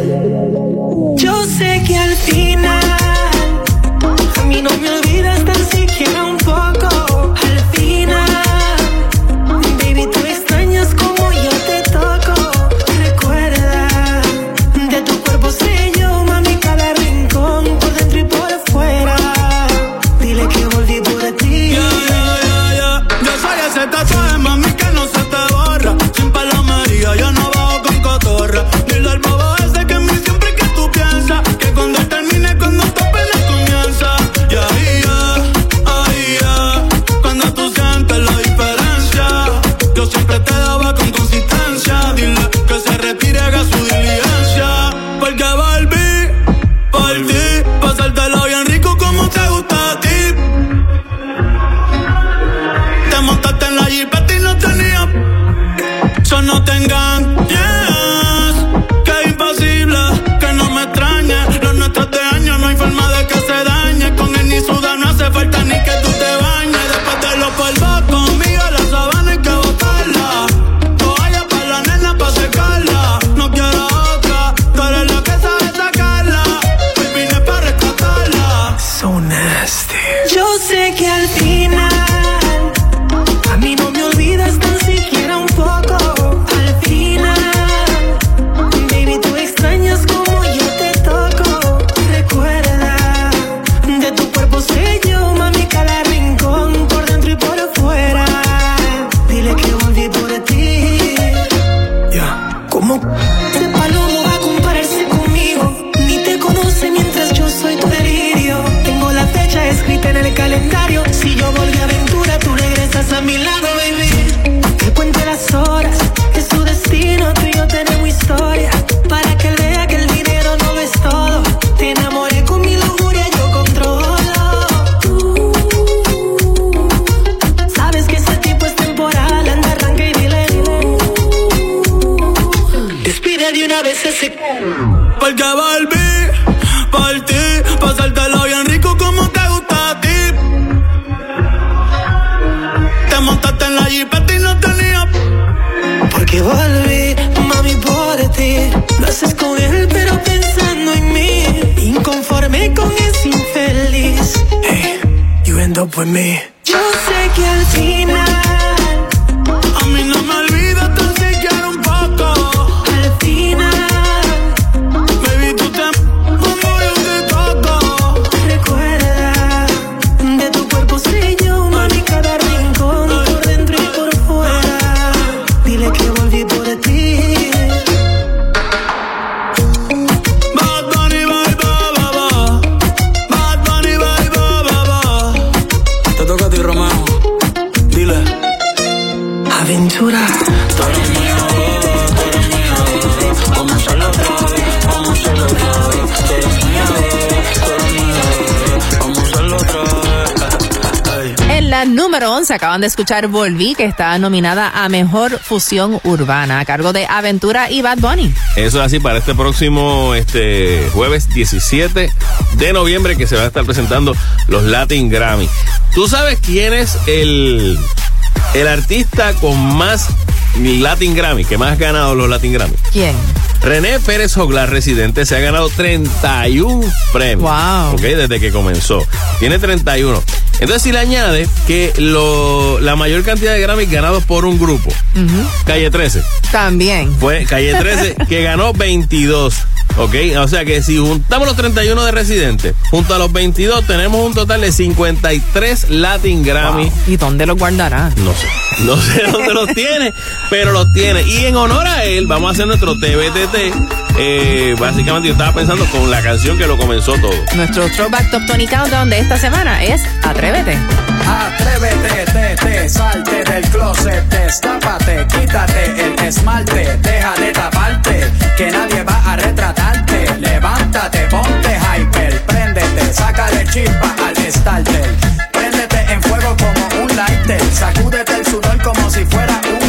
Escuchar Volví, que está nominada a Mejor Fusión Urbana, a cargo de Aventura y Bad Bunny. Eso es así para este próximo este jueves 17 de noviembre que se van a estar presentando los Latin Grammy. ¿Tú sabes quién es el, el artista con más Latin Grammy, que más ha ganado los Latin Grammy? ¿Quién? René Pérez Joglar, residente, se ha ganado 31 premios. Wow. Ok, desde que comenzó. Tiene 31. Entonces, si le añade que lo, la mayor cantidad de Grammys ganados por un grupo, Calle 13, También. fue Calle 13 que ganó 22. Ok, o sea que si juntamos los 31 de residentes, junto a los 22 tenemos un total de 53 Latin Grammy. ¿Y dónde los guardará? No sé. No sé dónde los tiene, pero los tiene. Y en honor a él, vamos a hacer nuestro TBTT. Eh, básicamente, yo estaba pensando con la canción que lo comenzó todo. Nuestro Throwback Top Tony Countdown de esta semana es Atrévete. Atrévete, te, te, salte del closet, destápate, quítate el esmalte, deja de taparte, que nadie va a retratarte. Levántate, ponte hyper, préndete, sácale chispa al starter. Préndete en fuego como un lighter, sacúdete el sudor como si fuera un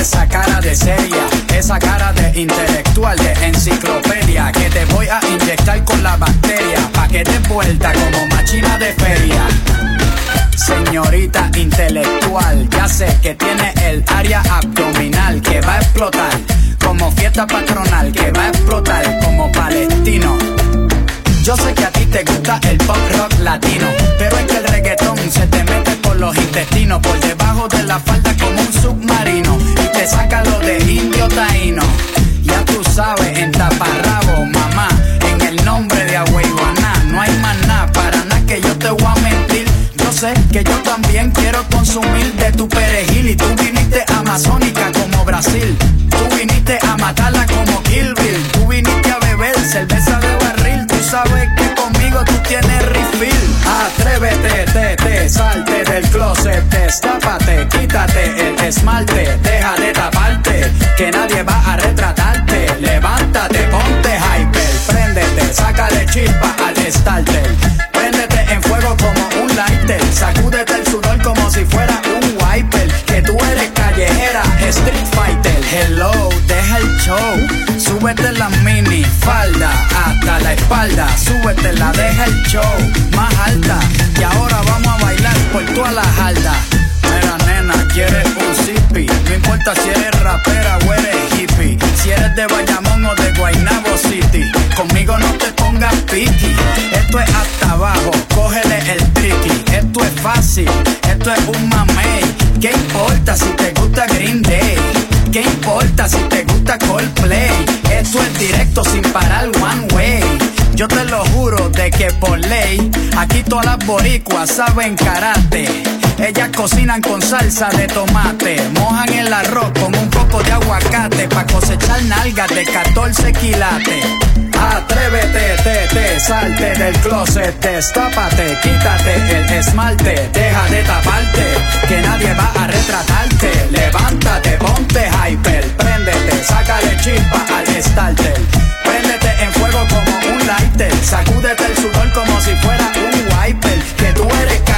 esa cara de seria, esa cara de intelectual, de enciclopedia. Que te voy a inyectar con la bacteria, pa' que te vuelta como machina de feria. Señorita intelectual, ya sé que tiene el área abdominal que va a explotar como fiesta patronal, que va a explotar como palestino. Yo sé que a ti te gusta el pop rock latino, pero es que el reggaetón se te mete los intestinos, por debajo de la falda como un submarino, y te saca lo de indio taíno. Ya tú sabes, en taparrabo, mamá, en el nombre de Agüeyuaná, no hay más nada, para nada que yo te voy a mentir. Yo sé que yo también quiero consumir de tu perejil y tú viniste amazónica como Brasil. Tú viniste a matarla como Kill. Tú viniste a beber cerveza de barril. Tú sabes que tú tienes refill. Atrévete, te, te, salte del closet, destápate, quítate el esmalte, deja de taparte, que nadie va a retratarte. Levántate, ponte hyper, préndete, sácale chispa al starter. Préndete en fuego como un lighter, sacúdete el sudor como si fuera un wiper. Que tú eres callejera, street fighter. Hello, deja el show, súbete la mini falda hasta la espalda, súbete la, deja el show más alta. Y ahora vamos a bailar por toda la jalda. Mira, nena, quieres un zippy. No importa si eres rapera o eres hippie. Si eres de Bayamón o de Guaynabo City. Conmigo no te pongas piqui. Esto es hasta abajo, cógele el tricky. Esto es fácil, esto es un mamey. ¿Qué importa si te gusta Green Day? ¿Qué importa si te gusta Coldplay? Esto es directo sin parar one way. Yo te lo juro de que por ley, aquí todas las boricuas saben karate. Ellas cocinan con salsa de tomate, mojan el arroz con un poco de aguacate pa' cosechar nalgas de 14 quilates. Atrévete, te, te, salte del closet, destápate, quítate el esmalte, deja de taparte, que nadie va a retratarte. Levántate, ponte hyper, préndete, sácale chispa al starter. Préndete en fuego como un lighter, sacúdete el sudor como si fuera un wiper. Que tú eres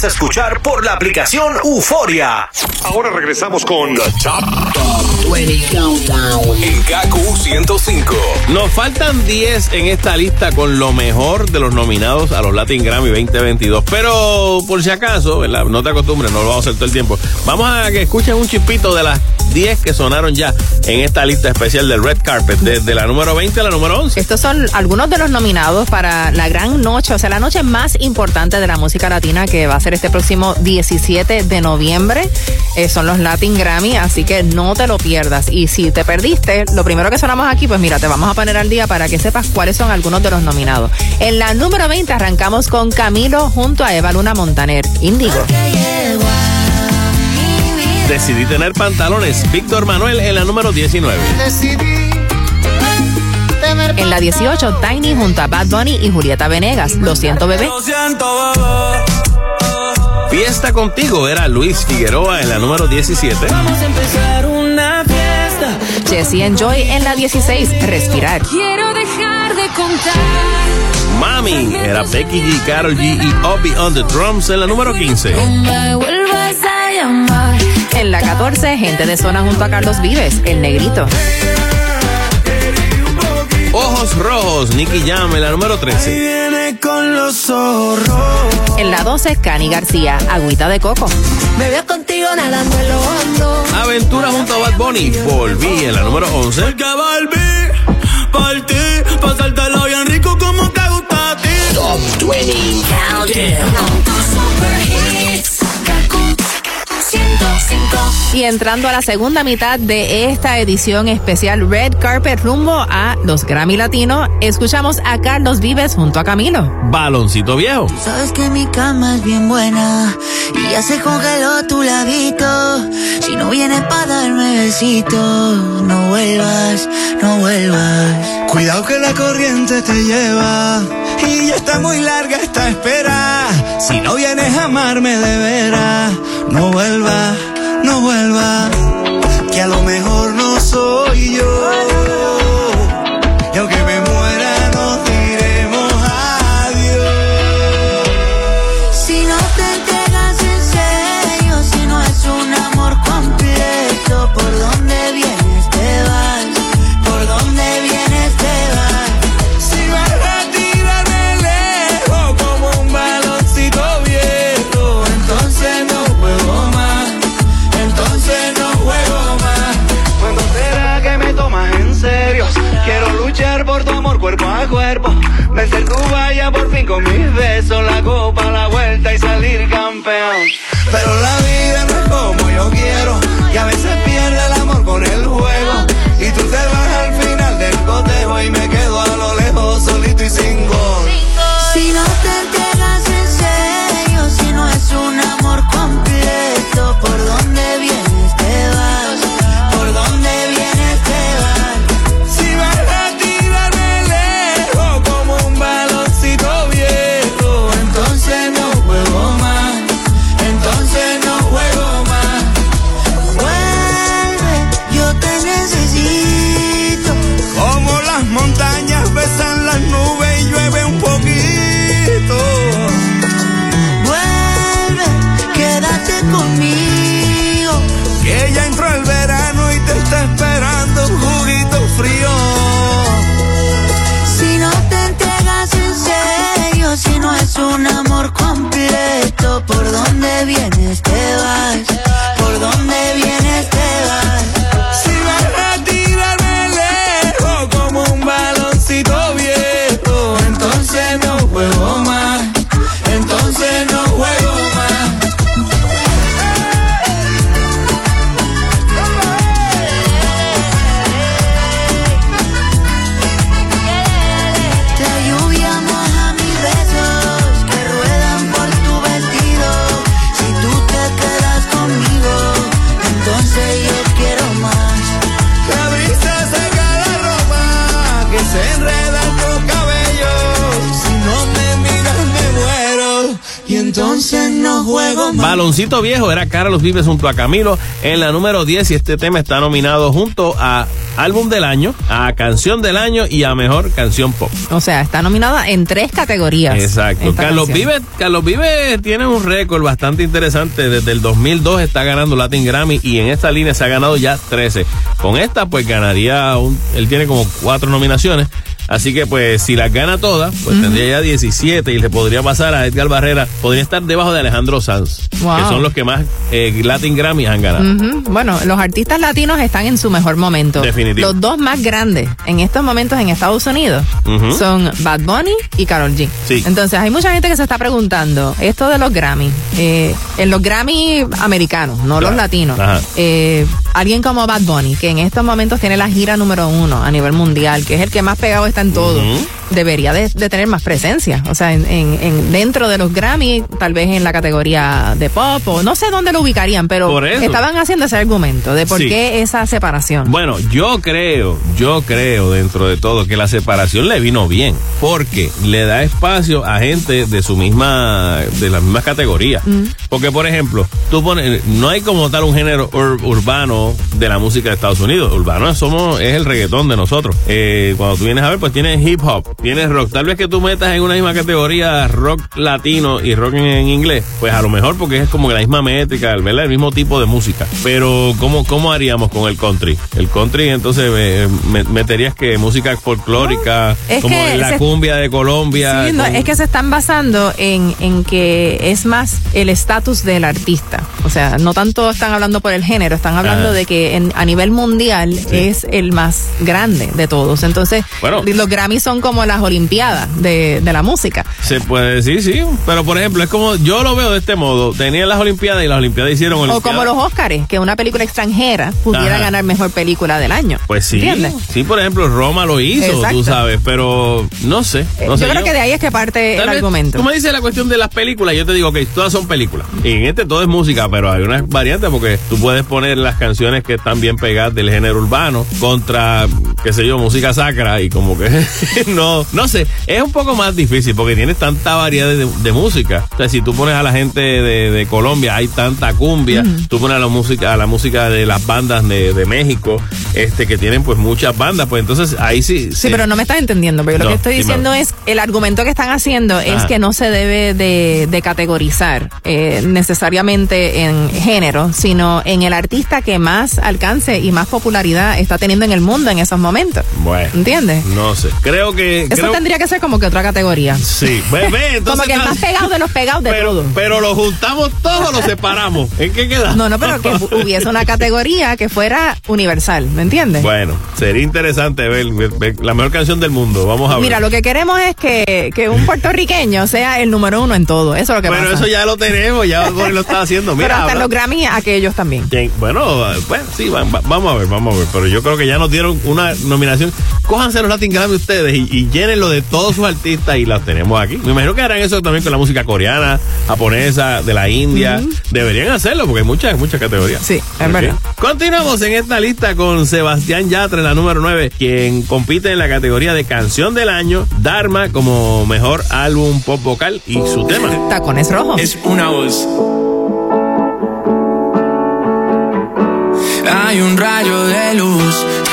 Puedes escuchar por la aplicación Euforia. Ahora regresamos con The Top, 20 Countdown en KQ 105. Nos faltan 10 en esta lista con lo mejor de los nominados a los Latin Grammy 2022. Pero por si acaso, ¿verdad? no te acostumbres, no lo vamos a hacer todo el tiempo. Vamos a que escuchen un chispito de las 10 que sonaron ya en esta lista especial del Red Carpet, desde la número 20 a la número 11. Estos son algunos de los nominados para la gran noche, o sea, la noche más importante de la música latina que va a ser este próximo 17 de noviembre. Eh, son los Latin Grammy, así que no te lo pierdas. Y si te perdiste, lo primero que sonamos aquí, pues mira, te vamos a poner al día para que sepas cuáles son algunos de los nominados. En la número 20 arrancamos con Camilo junto a Eva Luna Montaner, Índigo. Decidí tener pantalones. Víctor Manuel en la número 19. En la 18, Tiny junto a Bad Bunny y Julieta Venegas. Lo siento, bebé. Fiesta contigo era Luis Figueroa en la número 17. Vamos a empezar una fiesta. Jesse Enjoy en la 16, Respirar. Quiero dejar de contar. Mami era Becky G, Carol G y Obi on the drums en la número 15. En la 14, Gente de Zona junto a Carlos Vives, El Negrito. Ojos rojos, Nicky Jam en la número 13. Viene con los ojos rojos. En la 12, Cani García, Agüita de Coco. Me veo contigo nadando en lo hondo. Aventura junto a Bad Bunny, volví en la número 11. Que volví ti, pasártelo bien rico como te gusta a ti. Top 20 Countdown. Super hits. Kaku 105. Y entrando a la segunda mitad de esta edición especial Red Carpet rumbo a los Grammy Latinos, escuchamos a Carlos Vives junto a Camilo. Baloncito viejo. Sabes que mi cama es bien buena y ya se congeló tu labito. Si no vienes para darme besito, no vuelvas, no vuelvas. Cuidado que la corriente te lleva y ya está muy larga esta espera. Si no vienes a amarme de veras, no vuelvas, no vuelvas. Que a lo mejor no soy yo. Tu valla por fin con mis besos, la copa, la vuelta y salir campeón. Pero la vida no es como yo quiero, y a veces pierde el amor con el juego, y tú te vas al final del cotejo y me quedo a lo lejos solito y sin gol. Si no Baloncito Viejo era Carlos Vives junto a Camilo en la número 10 y este tema está nominado junto a Álbum del Año, a Canción del Año y a Mejor Canción Pop. O sea, está nominada en tres categorías. Exacto. Carlos canción. Vives, Carlos Vives tiene un récord bastante interesante. Desde el 2002 está ganando Latin Grammy y en esta línea se ha ganado ya 13. Con esta, pues ganaría, un, él tiene como cuatro nominaciones. Así que, pues, si las gana todas, pues tendría ya 17 y le podría pasar a Edgar Barrera. Podría estar debajo de Alejandro Sanz, Wow. que son los que más eh, Latin Grammy han ganado. Bueno, los artistas latinos están en su mejor momento. Definitivo. Los dos más grandes en estos momentos en Estados Unidos son Bad Bunny y Carol G. Sí. Entonces hay mucha gente que se está preguntando esto de los Grammy, eh, en los Grammy americanos, no los latinos. Eh, alguien como Bad Bunny, que en estos momentos tiene la gira número uno a nivel mundial, que es el que más pegado está en todo. Debería de, de tener más presencia, o sea, en, en- en- dentro de los Grammy, tal vez en la categoría de pop o no sé dónde lo ubicarían, pero estaban haciendo ese argumento de por Sí. qué esa separación. Bueno, yo creo, yo creo dentro de todo que la separación le vino bien, porque le da espacio a gente de su misma, de las mismas categorías. Porque, por ejemplo, tú pones, no hay como tal un género ur- urbano de la música de Estados Unidos. Urbano somos, es el reggaetón de nosotros. Eh, cuando tú vienes a ver, pues tienes hip hop, tienes rock. Tal vez que tú metas en una misma categoría rock latino y rock en, en inglés, pues a lo mejor porque es como la misma métrica, ¿verdad? El mismo tipo de música. Pero, ¿cómo, cómo haríamos con el country? El country, entonces, eh, me- meterías que música folclórica, es como la cumbia de Colombia. Sí, no, con- es que se están basando en, en que es más el estatus del artista. O sea, no tanto están hablando por el género, están hablando de que en- a nivel mundial es el más grande de todos. Entonces, Bueno. Los Grammys son como las Olimpiadas de, de la música. Se puede decir, sí. Pero, por ejemplo, es como, yo lo veo de este modo. Tenían las Olimpiadas y las Olimpiadas hicieron O Olimpiadas. como los Óscares, que una película extranjera pudiera Ajá. ganar mejor película del año. Pues sí, ¿Entiendes? sí, por ejemplo, Roma lo hizo, Exacto. tú sabes, pero no sé. No yo sé, creo que de ahí es que parte el argumento. Tú me dices la cuestión de las películas, yo te digo que todas son películas. Y en este todo es música, pero hay unas variantes porque tú puedes poner las canciones que están bien pegadas del género urbano contra, qué sé yo, música sacra y como que no, no sé, es un poco más difícil porque tienes tanta variedad de, de música. O sea, si tú pones a la gente de, de Colombia, hay tanta cumbia, tú pones a la música, a la música de las bandas de, de México, este, que tienen pues muchas bandas, pues entonces ahí sí. Sí, pero no me estás entendiendo, porque lo que estoy diciendo es, el argumento que están haciendo es Ajá. que no se debe de, de categorizar eh, necesariamente en género, sino en el artista que más alcance y más popularidad está teniendo en el mundo en esos momentos. Bueno. ¿Entiendes? No sé. Creo que. Eso creo- tendría que ser como que otra categoría. Sí, entonces. como que el más pegado de los pegados de pero, todos. pero lo juntamos todos o lo separamos. ¿En qué queda? No, no, pero que hubiese una categoría que fuera universal, ¿me entiendes? Bueno, sería interesante ver, ver- ver la mejor canción del mundo. Vamos a ver. Mira, lo que queremos es que, que un puertorriqueño sea el número uno en todo. Eso es lo que pero pasa. eso ya lo tenemos, ya lo está haciendo. Mira, pero hasta habla- los Grammy, aquellos también. Bueno, bueno, sí, va- va- vamos a ver, vamos a ver. Pero yo creo que ya nos dieron una nominación. Cójanse los Latin Grammy ustedes y, y llénenlo de todos sus artistas y las tenemos aquí. Me imagino que harán eso también con la música coreana, japonesa, de la India. Deberían hacerlo porque hay muchas, muchas categorías. Sí, es Ok. verdad. Continuamos en esta lista con Sebastián Yatra, la número 9, quien compite en la categoría de canción del año, Dharma como mejor álbum pop vocal y su tema. Tacones rojos. Es una voz. Hay un rayo de luz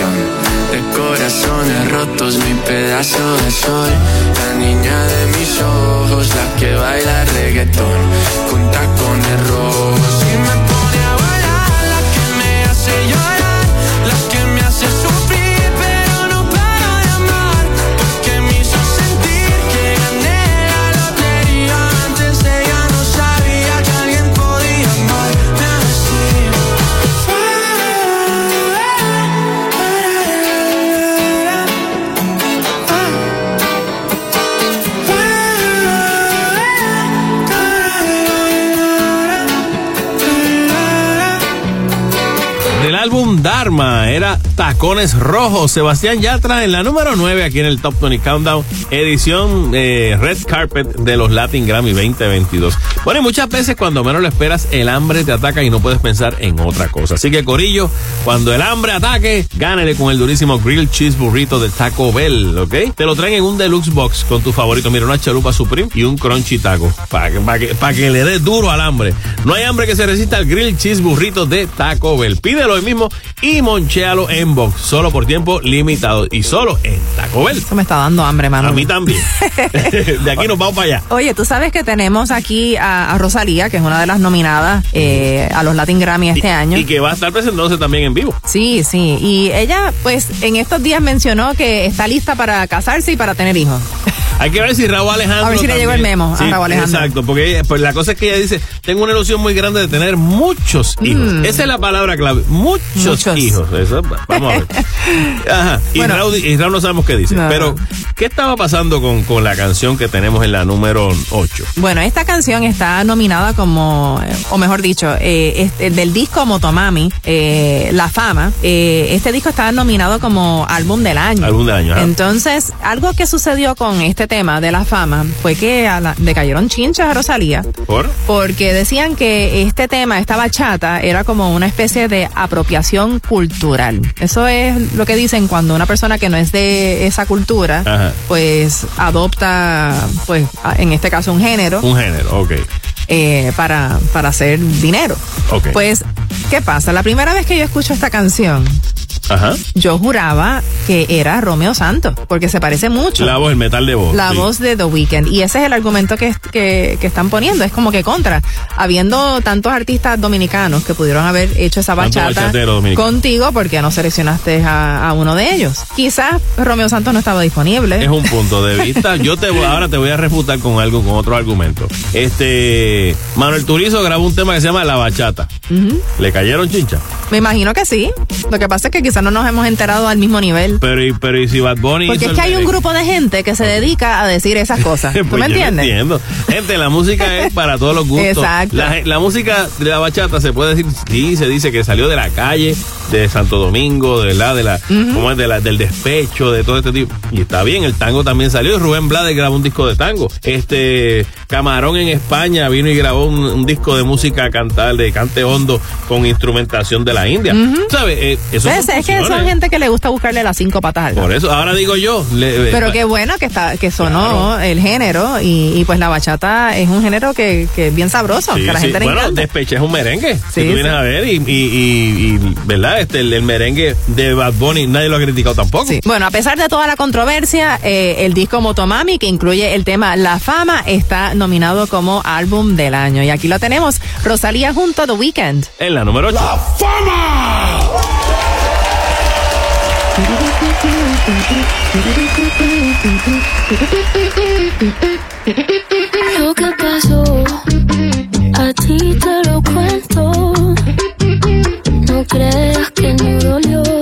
de corazones rotos. Mi pedazo de sol, la niña de mis ojos, la que baila reggaetón con tacones rojos. Era Tacones Rojos. Sebastián Yatra en la número 9 aquí en el Top 20 Countdown, edición eh, Red Carpet de los Latin Grammy 2022. Bueno, y muchas veces cuando menos lo esperas, el hambre te ataca y no puedes pensar en otra cosa. Así que, Corillo, cuando el hambre ataque, gánale con el durísimo Grilled Cheese Burrito de Taco Bell, ¿ok? Te lo traen en un deluxe box con tu favorito. Mira, una chalupa Supreme y un crunchy taco. Para que, pa' que, pa' que le dé duro al hambre. No hay hambre que se resista al Grilled Cheese Burrito de Taco Bell. Pídelo hoy mismo y monchealo en box. Solo por tiempo limitado y solo en Taco Bell. Eso me está dando hambre, mano. A mí también. de aquí nos vamos para allá. Oye, tú sabes que tenemos aquí a, a Rosalía, que es una de las nominadas eh, a los Latin Grammy este año. Y que va a estar presentándose también en vivo. Sí, sí. Y ella, pues, en estos días mencionó que está lista para casarse y para tener hijos. Hay que ver si Raúl Alejandro. A ver si le llegó el memo a Sí, Raúl Alejandro. Exacto, porque ella- pues la cosa es que ella dice: Tengo una ilusión muy grande de tener muchos hijos. Esa es la palabra clave: muchos, Mm. Muchos. hijos. Eso, vamos a ver. Ajá. Y, Bueno. Raúl, y Raúl no sabemos qué dice. No. Pero, ¿qué estaba pasando con, con la canción que tenemos en la número 8? Bueno, esta canción está nominada como, o mejor dicho, eh, este, del disco Motomami, eh, La Fama. Eh, este disco está nominado como álbum del año. Álbum del año, ajá. Entonces, algo que sucedió con este tema de La Fama fue que a la- le cayeron chinchas a Rosalía. ¿Por? Porque decían que este tema, esta bachata, era como una especie de apropiación cultural. Eso es lo que dicen cuando una persona que no es de esa cultura, Ajá. pues adopta, pues en este caso un género Un género, ok. Eh, para, para hacer dinero. Pues, ¿qué pasa? La primera vez que yo escucho esta canción, Ajá. yo juraba que era Romeo Santos, porque se parece mucho. La voz, el metal de voz. La sí. voz de The Weeknd. Y ese es el argumento que, que, que están poniendo. Es como que contra. Habiendo tantos artistas dominicanos que pudieron haber hecho esa bachata contigo, ¿por qué no seleccionaste a, a uno de ellos? Quizás Romeo Santos no estaba disponible. Es un punto de vista. Yo te voy, ahora te voy a refutar con algo, con otro argumento. Este Manuel Turizo grabó un tema que se llama La Bachata. ¿Le cayeron chincha? Me imagino que sí. Lo que pasa es que quizás no nos hemos enterado al mismo nivel. Pero, y- pero y si Bad Bunny Porque es que hay un grupo de gente que se dedica a decir esas cosas. ¿Tú Pues me lo entiendes? entiendo. Gente, la música es para todos los gustos. Exacto. La, la música de la bachata se puede decir, sí, se dice que salió de la calle, de Santo Domingo, de la, de la, ¿cómo es? De la, del despecho, de todo este tipo. Y está bien, el tango también salió. Rubén Blades grabó un disco de tango. Este Camarón en España vino y grabó un, un disco de música cantar, de cante hondo, con instrumentación de la India. ¿Sabes? Eh, eso es es que son gente que le gusta buscarle las cinco patas al gato. Por eso, ahora digo yo. le- Pero eh, qué bueno que está que sonó el género y, y pues la bachata es un género que, que es bien sabroso, Sí, que a la sí. gente le Bueno, encanta. Despeche es un merengue. Sí, si tú vienes sí. a ver, y, y, y- y, ¿verdad? Este, el, el merengue de Bad Bunny, nadie lo ha criticado tampoco. Sí. Bueno, a pesar de toda la controversia, eh, el disco Motomami, que incluye el tema La Fama, está nominado como álbum del año. Y aquí lo tenemos, Rosalía junto a The Weeknd. En la número 8. Lo que pasó, a ti te lo cuento. No creas que no dolió,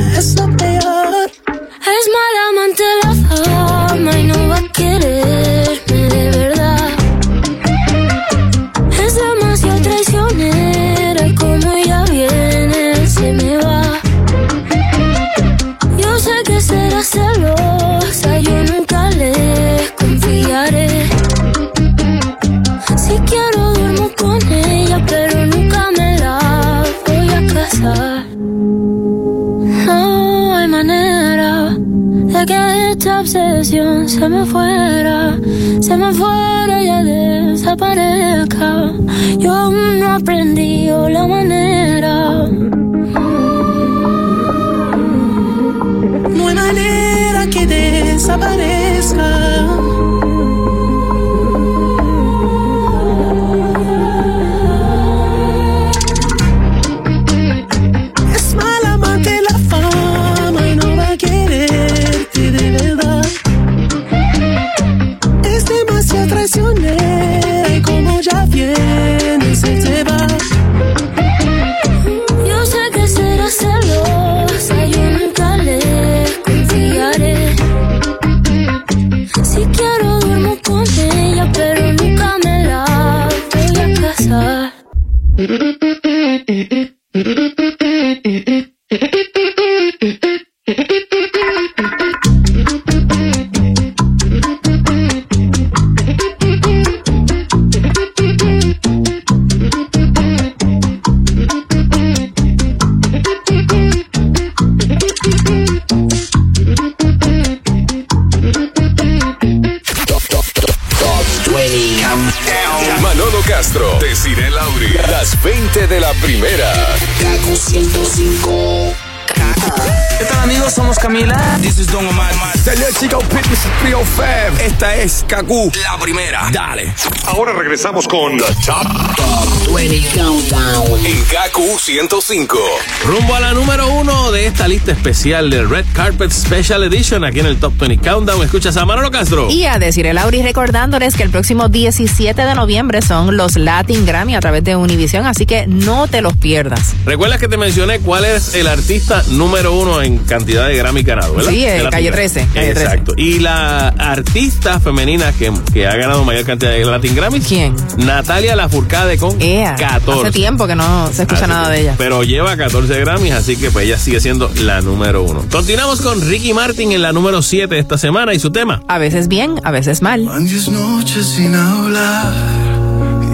Kaku, la primera. Dale. Ahora regresamos con The Top, 20 Countdown. en KQ 105. Rumbo a la número uno de esta lista especial del Red Carpet Special Edition aquí en el Top 20 Countdown. Escuchas a Manolo Castro. Y a decir el Auri recordándoles que el próximo 17 de noviembre son los Latin Grammy a través de Univision, así que no te los pierdas. ¿Recuerdas que te mencioné cuál es el artista número uno en cantidad de Grammy ganado, ¿verdad? Sí, eh, De calle Grammy. 13, calle 13. Exacto. Y la artista femenina que, que ha ganado mayor cantidad de Latin Grammys. ¿Quién? Natalia Lafourcade con 14. Hace tiempo que no se escucha Hace nada de ella. Pero lleva 14 Grammys, así que pues ella sigue siendo la número uno. Continuamos con Ricky Martin en la número 7 esta semana y su tema. A veces bien, a veces mal. Van diez noches sin hablar,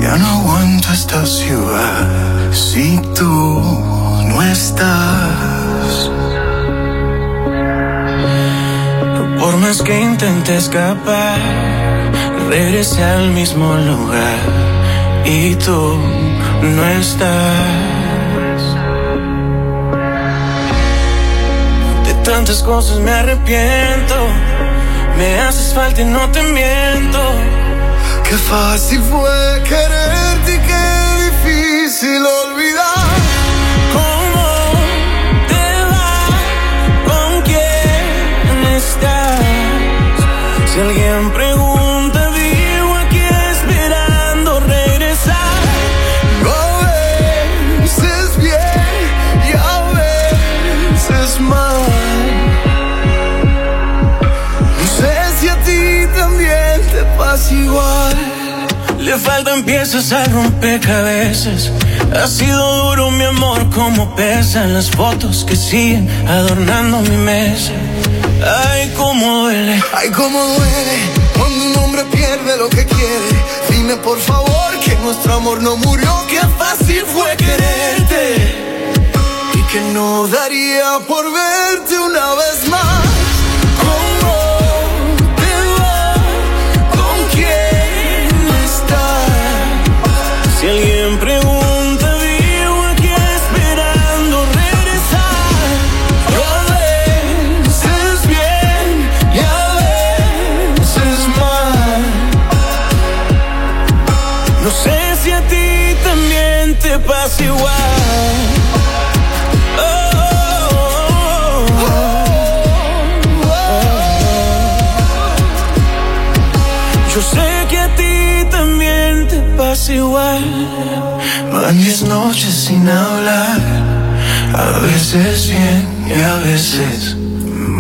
ya no aguanto esta ciudad. Si tú no estás, Por más que intenté escapar, regresé al mismo lugar y tú no estás. De tantas cosas me arrepiento, me haces falta y no te miento. qué fácil fue quererte y qué difícil olvidar. ¿Cómo te va? ¿Con quién estás? Si alguien Le faltan piezas al rompecabezas. Ha sido duro mi amor como pesan las fotos que siguen adornando mi mesa. Ay, cómo duele. Ay, cómo duele cuando un hombre pierde lo que quiere. Dime por favor que nuestro amor no murió, que fácil fue quererte. Y que no daría por verte una vez más. Sin hablar, a veces bien y a veces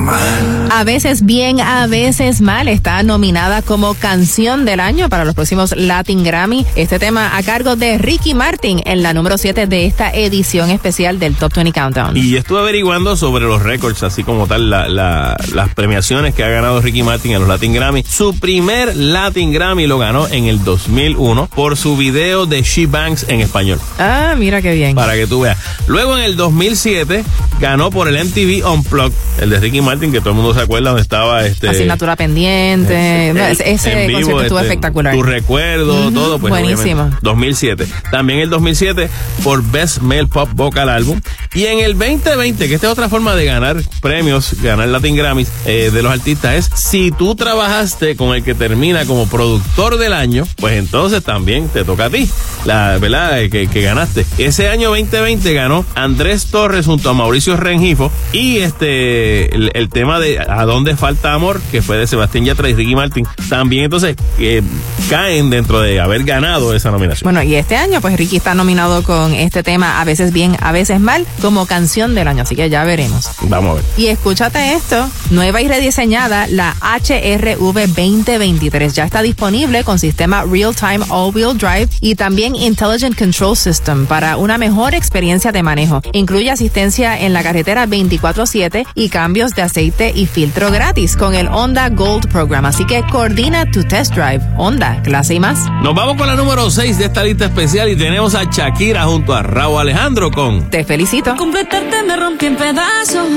mal. A veces bien, a veces mal. Está nominada como canción del año para los próximos Latin Grammy. Este tema a cargo de Ricky Martin en la número 7 de esta edición especial del Top 20 Countdown. Y estuve averiguando sobre los récords, así como tal, la- la- las premiaciones que ha ganado Ricky Martin en los Latin Grammy. Su primer Latin Grammy lo ganó en el 2001 por su video de She Banks en español. Ah, mira qué bien. Para que tú veas. Luego en el 2007 ganó por el MTV Unplugged, el de Ricky Martin, que todo el mundo se acuerda donde estaba este. Asignatura pendiente. No, ese ese en vivo, concierto estuvo este, espectacular. Tu recuerdo, todo, pues buenísimo. obviamente, 2007. También el 2007 por Best Male Pop Vocal Album. Y en el 2020, que esta es otra forma de ganar premios, ganar Latin Grammys eh, de los artistas, es si tú trabajaste con el que termina como productor del año, pues entonces también te toca a ti, la verdad eh, que, que ganaste. Ese año 2020 ganó Andrés Torres junto a Mauricio Rengifo y este el, el tema de A dónde falta amor, que fue de Sebastián Yatra y Ricky Martin, también entonces eh, caen dentro de haber ganado esa nominación. Bueno, y este año, pues Ricky está nominado con este tema, a veces bien, a veces mal, como canción del año. Así que ya veremos. Vamos a ver. Y escúchate esto, nueva y rediseñada, la HRV 2023 ya está disponible con sistema Real Time All Wheel Drive y también Intelligent Control System para una mejor experiencia de manejo. Incluye asistencia en la carretera 24/7 y cambios de aceite y filtro gratis con el Honda Gold Program. Así que coordina tu test drive. Honda, clase y más. Nos vamos con la número 6 de esta lista especial y tenemos a Shakira junto a Raúl Alejandro con Te felicito. completarte me rompí en pedazos.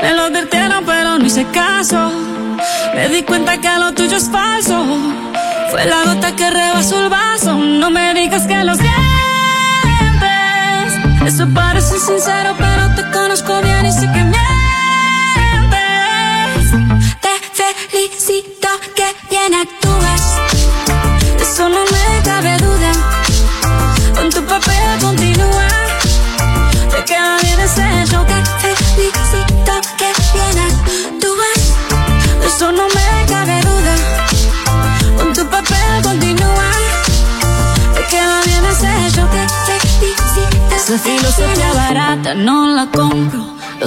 Me lo advirtieron, pero no hice caso. Me di cuenta que lo tuyo es falso. Fue la gota que rebasó el vaso. No me digas que lo sientes. Eso parece sincero, pero te conozco bien y sé que mientes.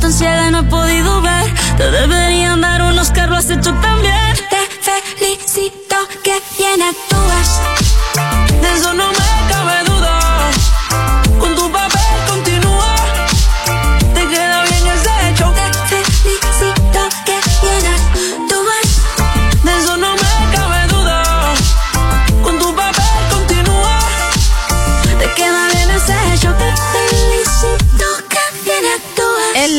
Tan ciega no he podido ver? Te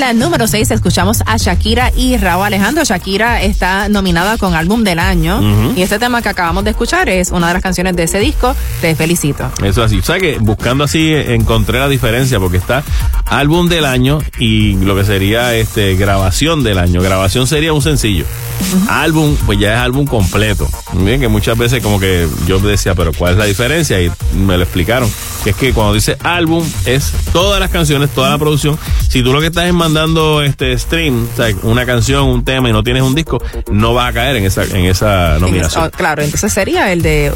la número 6 escuchamos a Shakira y Raúl Alejandro. Shakira está nominada con álbum del año y este tema que acabamos de escuchar es una de las canciones de ese disco. Te felicito. Eso así. O sea que buscando así eh, encontré la diferencia porque está álbum del año y lo que sería este grabación del año. Grabación sería un sencillo. Álbum, pues ya es álbum completo. Bien, que muchas veces como que yo decía, pero ¿cuál es la diferencia? Y me lo explicaron. Que es que cuando dice álbum es todas las canciones, toda la producción. Si tú lo que estás es mandando este stream, o sea, una canción, un tema y no tienes un disco, no vas a caer en esa, en esa nominación. Oh, claro, entonces sería el de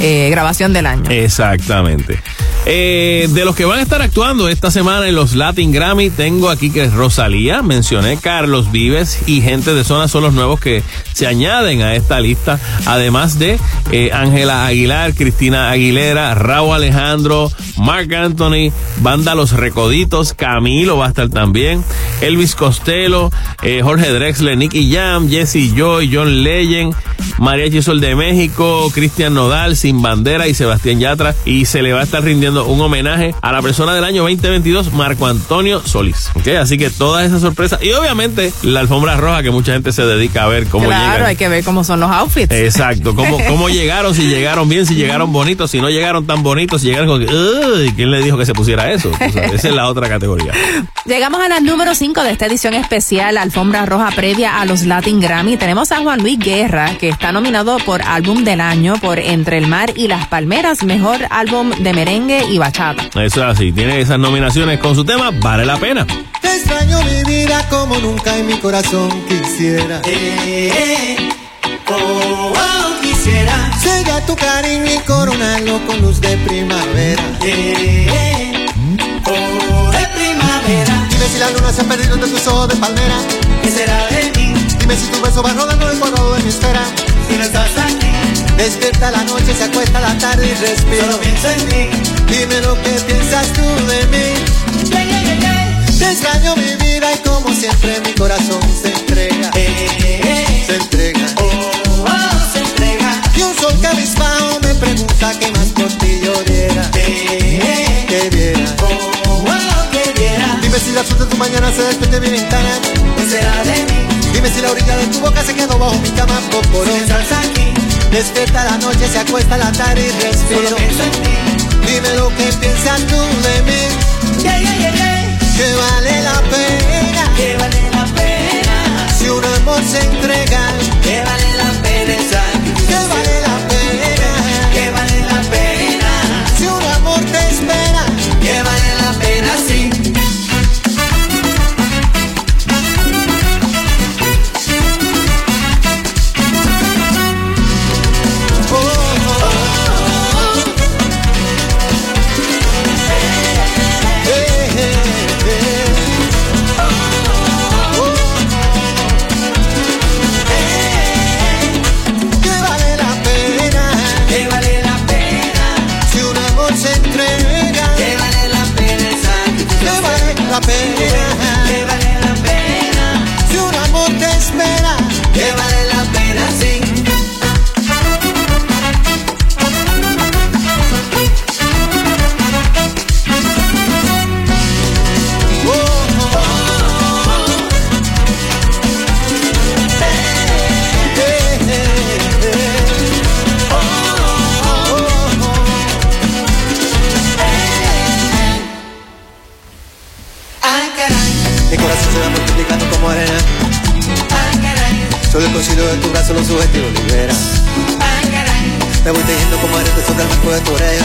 eh, grabación del año. Exactamente. Eh, de los que van a estar actuando esta semana en los Latin Grammy, tengo aquí que es Rosalía, mencioné Carlos Vives y gente de zona son los nuevos que se añaden a esta lista, además de eh, Ángela Aguilar, Cristina Aguilera, Raúl Alejandro, Mark Anthony, Banda Los Recoditos, Camilo va a estar también, Elvis Costello, eh, Jorge Drexler, Nicky Jam, Jesse Joy, John Legend, María Chisol de México, Cristian Nodal, Sin Bandera y Sebastián Yatra. Y se le va a estar rindiendo un homenaje a la persona del año 2022, Marco Antonio Solís. ¿Ok? Así que todas esas sorpresas. Y obviamente la alfombra roja que mucha gente se dedica a ver cómo claro, llegan. hay que ver cómo son los outfits. Exacto, cómo, cómo llegaron, si llegaron bien, si llegaron bonitos, si no llegaron tan bonitos, si llegaron con "Uy, ¿quién le dijo que se pusiera eso? Esa es la otra categoría. Llegamos a la número 5 de esta edición especial, Alfombra Roja previa a los Latin Grammy. Tenemos a Juan Luis Guerra, que está nominado por Álbum del Año por Entre el Mar y las Palmeras, mejor álbum de merengue y bachata. Eso es así, tiene esas nominaciones con su tema, vale la pena. Te extraño mi vida como nunca en mi corazón quisiera. Oh, oh, quisiera Sella tu cariño y coronarlo con luz de primavera. oh, de primavera. Dime si la luna se ha perdido entre tus ojos de palmera. ¿Qué será de mí Dime si tu beso va rodando el cuadrado de mi esfera. si no estás aquí? Despierta la noche, se acuesta la tarde y respiro. Solo pienso en ti. Dime lo que piensas tú de mí. Yeah, yeah, yeah, yeah. Te extraño mi vida y como siempre mi corazón se entrega. Eh, eh, Se entrega. oh, oh, se entrega. Y un sol cabizbajo me pregunta qué más por ti yo diera. Si la fruta de tu mañana se despierta de mi ventana. ¿Qué será de mí Dime si la orilla de tu boca se quedó bajo mi cama si poporón. estás aquí? Despierta la noche, se acuesta la tarde y respiro. Solo pienso en ti. Dime lo que piensas tú de mí. Yeah, yeah, yeah, yeah. Que vale la pena Que vale la pena. si un amor se entrega. Que vale Solo el cosido de tu brazo los subjetivos libera. Me voy tejiendo como arete sobre el marco de tu oreja.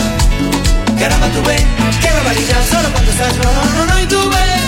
Caramba, tú ves, qué barbaridad, solo cuando estás, no, no, no, y tú ves.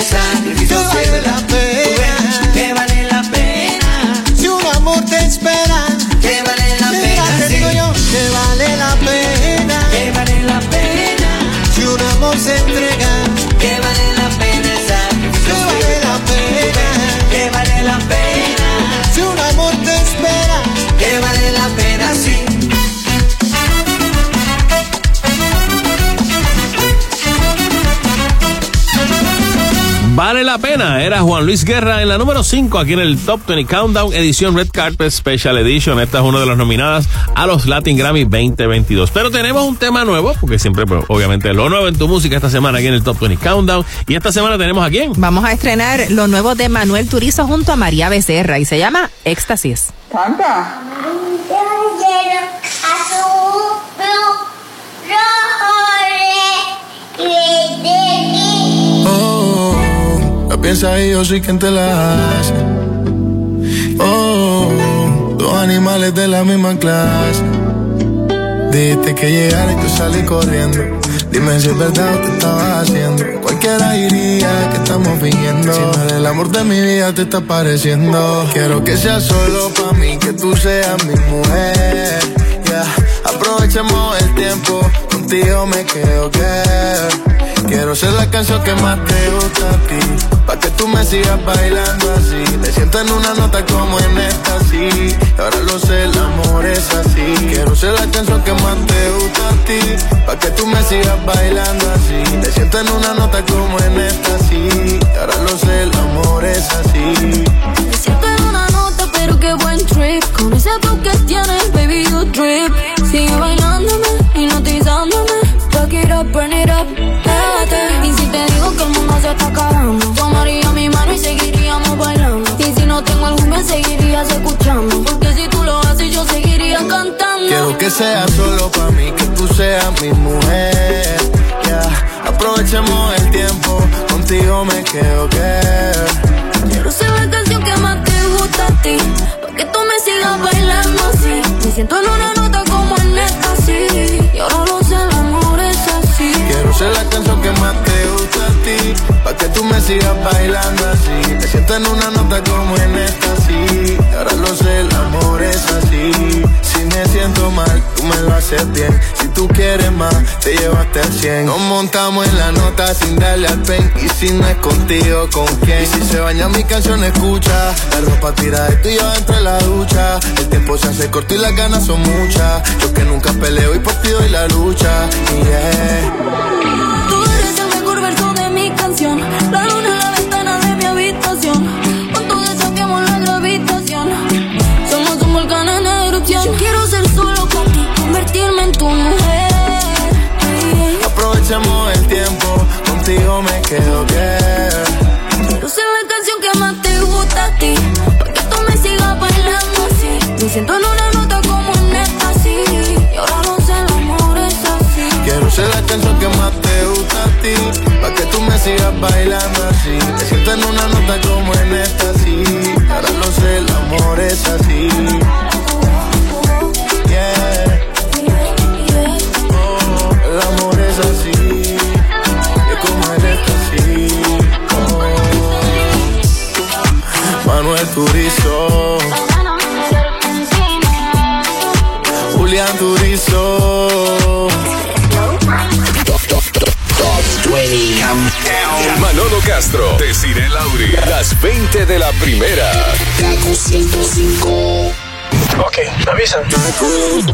La la pena, era Juan Luis Guerra en la número 5 aquí en el Top 20 Countdown edición Red Carpet Special Edition. Esta es una de las nominadas a los Latin Grammy 2022. Pero tenemos un tema nuevo, porque siempre, pues, obviamente, lo nuevo en tu música esta semana aquí en el Top 20 Countdown. Y esta semana tenemos a quién? Vamos a estrenar lo nuevo de Manuel Turizo junto a María Becerra y se llama Éxtasis. Canta. Oh, la piensa y yo soy quien te la hace. Oh, dos animales de la misma clase. Dijiste que llegara y tú salí corriendo. Dime si es verdad o te estabas haciendo. Cualquiera diría que estamos fingiendo. Si no el amor de mi vida, te está pareciendo. Quiero que sea solo para mí, que tú seas mi mujer. Ya, aprovechemos el tiempo. Contigo me quedo que. Quiero ser la canción que más te gusta a ti. Pa' que tú me sigas bailando así. Me siento en una nota como en esta, sí. Ahora lo sé, el amor es así. Quiero ser la canción que más te gusta a ti. Pa' que tú me sigas bailando así. Me siento en una nota como en esta, sí. Ahora lo sé, el amor es así. Me siento en una nota, pero qué buen trip. Con ese que tienes, baby, you drip. Sigue bailándome, hipnotizándome. Fuck it up, burn it up, pégate. Y si te digo que el mundo se está acabando, tomaría mi mano y seguiríamos bailando. Y si no tengo algún me seguirías escuchando. Porque si tú lo haces, yo seguiría cantando. Quiero que sea solo para mí, que tú seas mi mujer. Ya, aprovechemos el tiempo, contigo me quedo que. Quiero ser la canción que más te gusta a ti. Pa' que tú me sigas bailando así. Me siento en una nota como en esta, sí. Y ahora lo que más te gusta a ti, pa' que tú me sigas bailando así. Me siento en una nota como en esta, sí. Ahora lo sé, el amor es así. Si me siento mal, tú me lo haces bien. Si tú quieres más, te llevaste al 100. Nos montamos en la nota sin darle al pen. Y si no es contigo, ¿con quién? Y si se baña mi canción, escucha. La ropa tira de tú y yo entre la ducha. El tiempo se hace corto y las ganas son muchas. Yo que nunca peleo y por ti doy la lucha. Tu mujer. Aprovechemos el tiempo, contigo me quedo que. Quiero ser la canción que más te gusta a ti. Para que tú me sigas bailando así. Me siento en una nota como en sí. Y ahora no sé, el amor es así. Quiero ser la canción que más te gusta a ti, pa' que tú me sigas bailando así.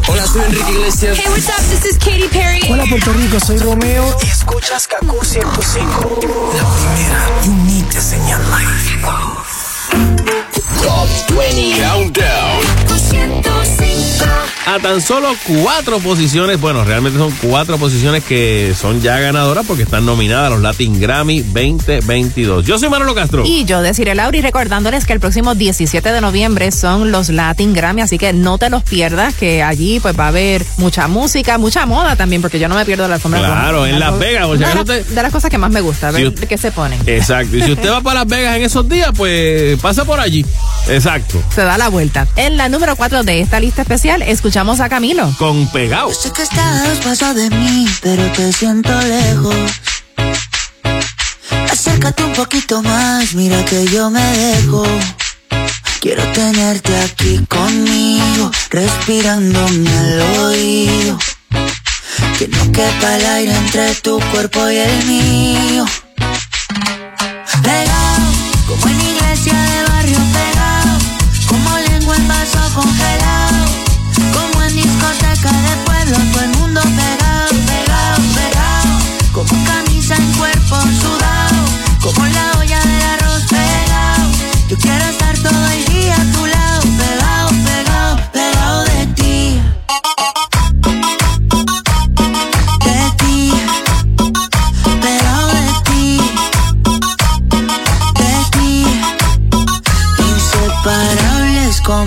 Hola, soy Enrique Iglesias. Hey, what's up? This is Katy Perry. Hola Puerto Rico, soy Romeo y escuchas Kaku 105. La primera, you need to señal life. Top 20 Countdown. A tan solo cuatro posiciones, bueno, realmente son cuatro posiciones que son ya ganadoras porque están nominadas a los Latin Grammy 2022. Yo soy Manolo Castro. Y yo deciré Lauri recordándoles que el próximo 17 de noviembre son los Latin Grammy, así que no te los pierdas, que allí pues va a haber mucha música, mucha moda también, porque yo no me pierdo la alfombra roja. Claro, en Las Vegas, o sea, de, las- de las cosas que más me gusta, ver usted- qué se ponen. Exacto. Y si usted va para Las Vegas en esos días, pues pasa por allí. Exacto. Se da la vuelta. En la número 4 de esta lista especial, escuchamos a Camilo. Con pegado. Sé que estás paso de mí, pero te siento lejos. Acércate un poquito más, mira que yo me dejo. Quiero tenerte aquí conmigo, respirándome al oído. Que no quepa el aire entre tu cuerpo y el mío. Pegado,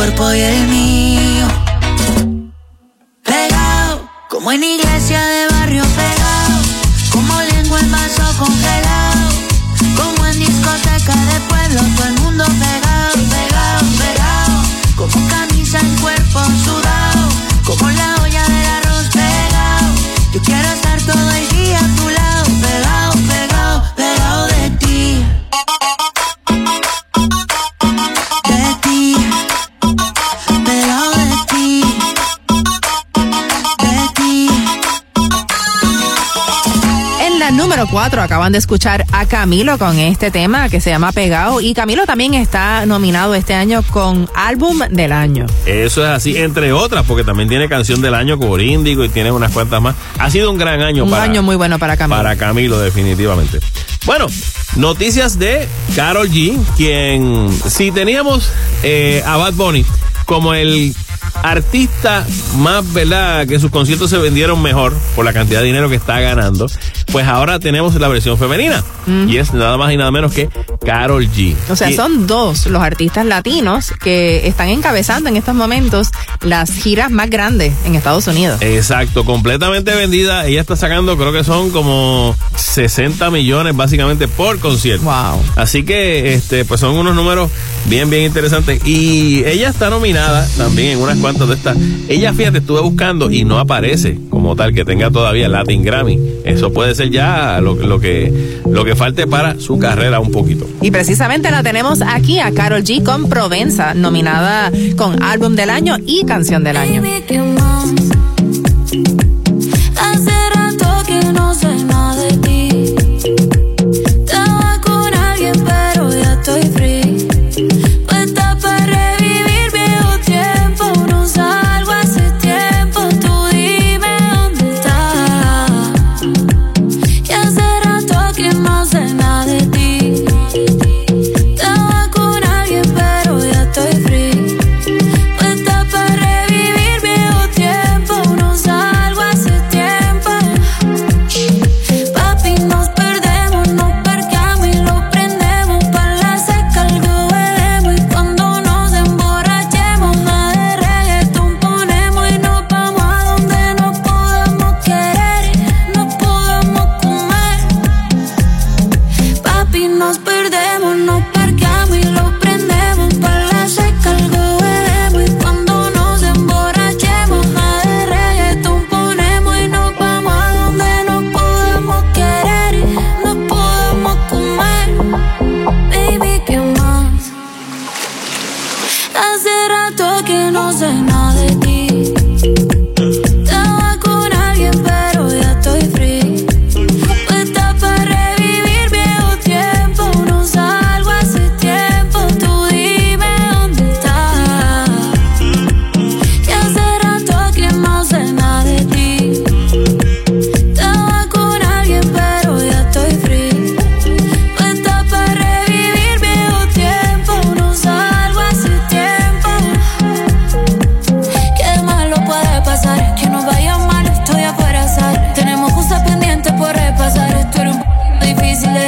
cuerpo y el mío. Acaban de escuchar a Camilo con este tema que se llama Pegado. Y Camilo también está nominado este año con Álbum del Año. Eso es así, entre otras, porque también tiene canción del año con Índigo y tiene unas cuantas más. Ha sido un gran año Un para, año muy bueno para Camilo. para Camilo, definitivamente. Bueno, noticias de Carol G, quien, si teníamos eh, a Bad Bunny como el artista más, ¿verdad? Que sus conciertos se vendieron mejor por la cantidad de dinero que está ganando. Pues ahora tenemos la versión femenina. Y es nada más y nada menos que Carol G. O sea, Y- son dos los artistas latinos que están encabezando en estos momentos las giras más grandes en Estados Unidos. Exacto, completamente vendida. Ella está sacando, creo que son como 60 millones básicamente por concierto. Wow. Así que, este, pues son unos números bien, bien interesantes. Y ella está nominada también en unas cuantas de estas. Ella, fíjate, estuve buscando y no aparece como tal que tenga todavía Latin Grammy. Eso puede ser ya lo, lo que, lo que falte para su carrera un poquito. Y precisamente la tenemos aquí a Carol G con Provenza, nominada con Álbum del Año y Canción del Año. Hace rato que no sé nada de ti.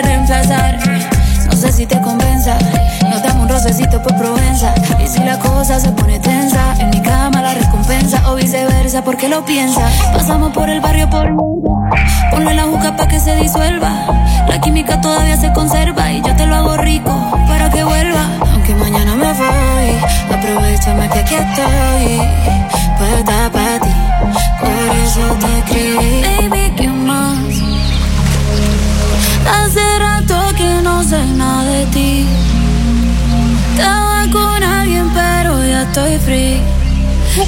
Reemplazar. No sé si te convenza, nos damos un rocecito por Provenza. Y si la cosa se pone tensa, en mi cama la recompensa o viceversa, porque lo piensa. Pasamos por el barrio por. Ponle la juca pa' que se disuelva. La química todavía se conserva y yo te lo hago rico para que vuelva. Aunque mañana me voy, aprovechame que aquí estoy. Puesta para ti, por eso te escribí. Baby, ¿qué más? Hace rato que no sé nada de ti. Estaba con alguien, pero ya estoy free.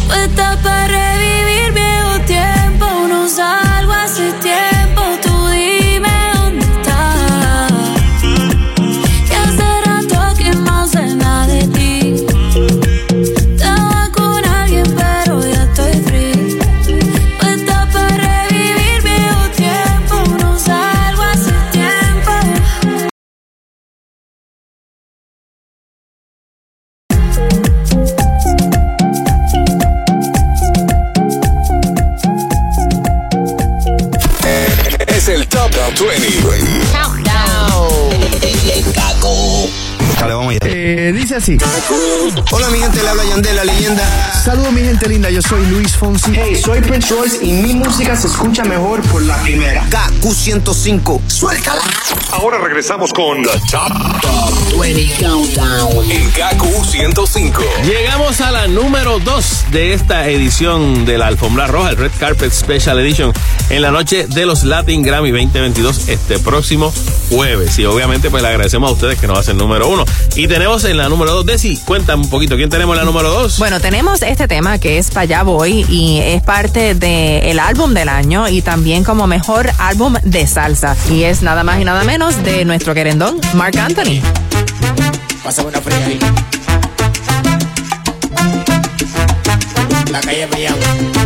Puesta para revivir viejo tiempo. No salgo hace tiempo. Así. Hola mi gente, le habla Yandel, la leyenda. Saludos mi gente linda, yo soy Luis Fonsi. Hey, soy Prince Royce y mi música se escucha mejor por la primera. KQ105. Suéltala. Ahora regresamos con The Top, 20 Countdown en KQ 105. Llegamos a la número 2 de esta edición de la Alfombra Roja, el Red Carpet Special Edition, en la noche de los Latin Grammy 2022, este próximo jueves. Y obviamente, pues le agradecemos a ustedes que nos hacen número uno. Y tenemos en la número 2, Desi, cuéntame un poquito, ¿quién tenemos en la número 2? Bueno, tenemos este tema que es Pa' allá voy y es parte del álbum del año y también como mejor álbum de salsa. Y es nada más y nada menos de nuestro querendón, Mark Anthony. Pásame una fría ahí. La calle Payán. Ay.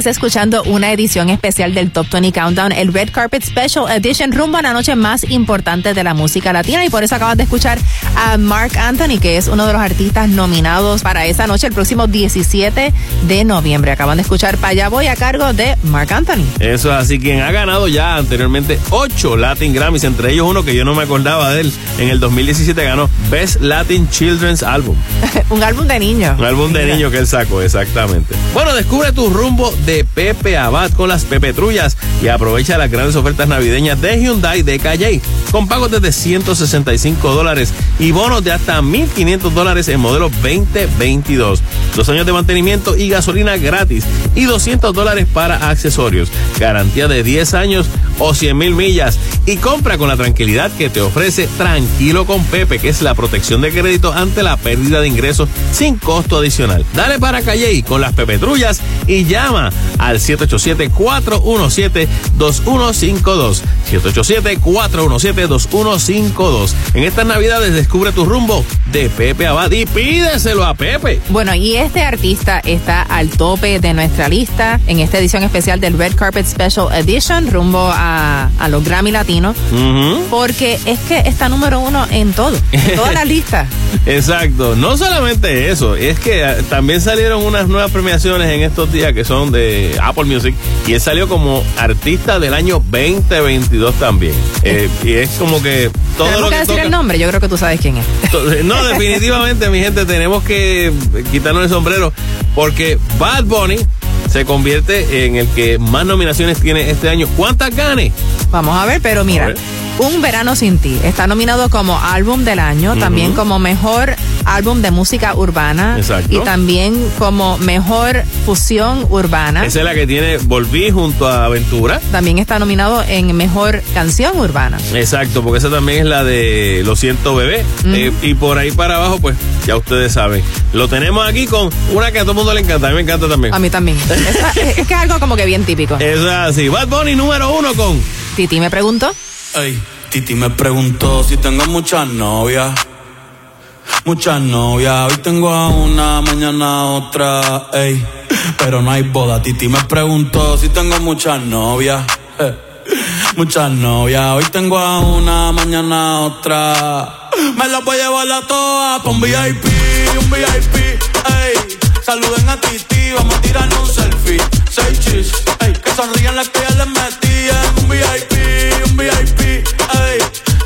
Estás escuchando una edición especial del Top 20 Countdown, el Red Carpet Special Edition, rumbo a la noche más importante de la música latina. Y por eso acabas de escuchar a Mark Anthony, que es uno de los artistas nominados para esa noche, el próximo 17 de noviembre. Acaban de escuchar Pa' allá voy a cargo de Mark Anthony. Eso es así, quien ha ganado ya anteriormente ocho Latin Grammys, entre ellos uno que yo no me acordaba de él. En el 2017 ganó Best Latin Children's Album. Un álbum de niños. Un álbum de niños que él sacó, exactamente. Bueno, descubre tu rumbo de Pepe Abad con las Pepe Trullas y aprovecha las grandes ofertas navideñas de Hyundai de Calle con pagos desde 165 dólares y bonos de hasta 1.500 dólares en modelo 2022. Dos años de mantenimiento y gasolina gratis y 200 dólares para accesorios. Garantía de 10 años o 100 mil millas y compra con la tranquilidad que te ofrece Tranquilo con Pepe, que es la protección de crédito ante la pérdida de ingresos sin costo adicional. Dale para Calle con las Pepe Trullas y llama al 787-417-2152. 787-417-2152. En estas navidades descubre tu rumbo de Pepe Abad y pídeselo a Pepe. Bueno, y este artista está al tope de nuestra lista en esta edición especial del Red Carpet Special Edition, rumbo a, a los Grammy Latinos, porque es que está número uno en todo, en todas las listas. Exacto, no solamente eso, es que eh, también salieron unas nuevas premiaciones en estos días que son de Apple Music y él salió como artista del año 2022 también. Eh, y es como que todo Tenemos lo que que decir toca- el nombre, yo creo que tú sabes quién es. Entonces, No, definitivamente, mi gente, tenemos que quitarnos el sombrero porque Bad Bunny se convierte en el que más nominaciones tiene este año. ¿Cuántas gane? Vamos a ver, pero mira, ver. Un Verano Sin Ti está nominado como álbum del año, también como mejor álbum de música urbana Exacto. y también como mejor fusión urbana. Esa es la que tiene Volví junto a Aventura. También está nominado en mejor canción urbana. Exacto, porque esa también es la de Lo siento bebé. Eh, y por ahí para abajo, pues ya ustedes saben. Lo tenemos aquí con una que a todo el mundo le encanta. A mí me encanta también. A mí también. Esa- es, es que es algo como que bien típico. Eso es así. Bad Bunny número uno con Titi me preguntó. Ey, Titi me preguntó si tengo muchas novias. Muchas novias, hoy tengo a una, mañana a otra, ey. Pero no hay boda. Titi me preguntó si tengo muchas novias. eh. Muchas novias, hoy tengo a una, mañana a otra. Me las voy a llevar a todas pa' un VIP, un VIP, ey. Saluden a Titi, vamos a tirarnos un selfie. Seis chis, ey. Que sonrían las que ya les metían. Un VIP, un VIP, ey.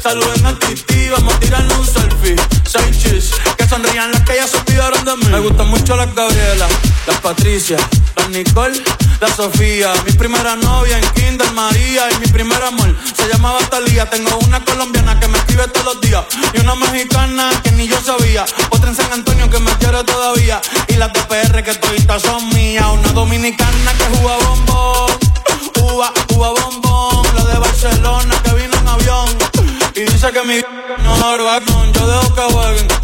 Saluden a Titi, vamos a tirarnos un selfie. Seis chis, que sonrían las que ya se olvidaron de mí. Me gustan mucho las Gabriela, las Patricia, las Nicole, la Sofía. Mi primera novia en Kinder María y mi primer amor se llamaba Talía. Tengo una colombiana que me escribe todos los días y una mexicana que ni yo sabía. Otra en San Antonio que me quiere todavía y las de PR que toditas son mías. Una dominicana que juega bombón, uva, uva bombón. La de Barcelona que vino en avión y dice que mi no no, yo dejo que jueguen con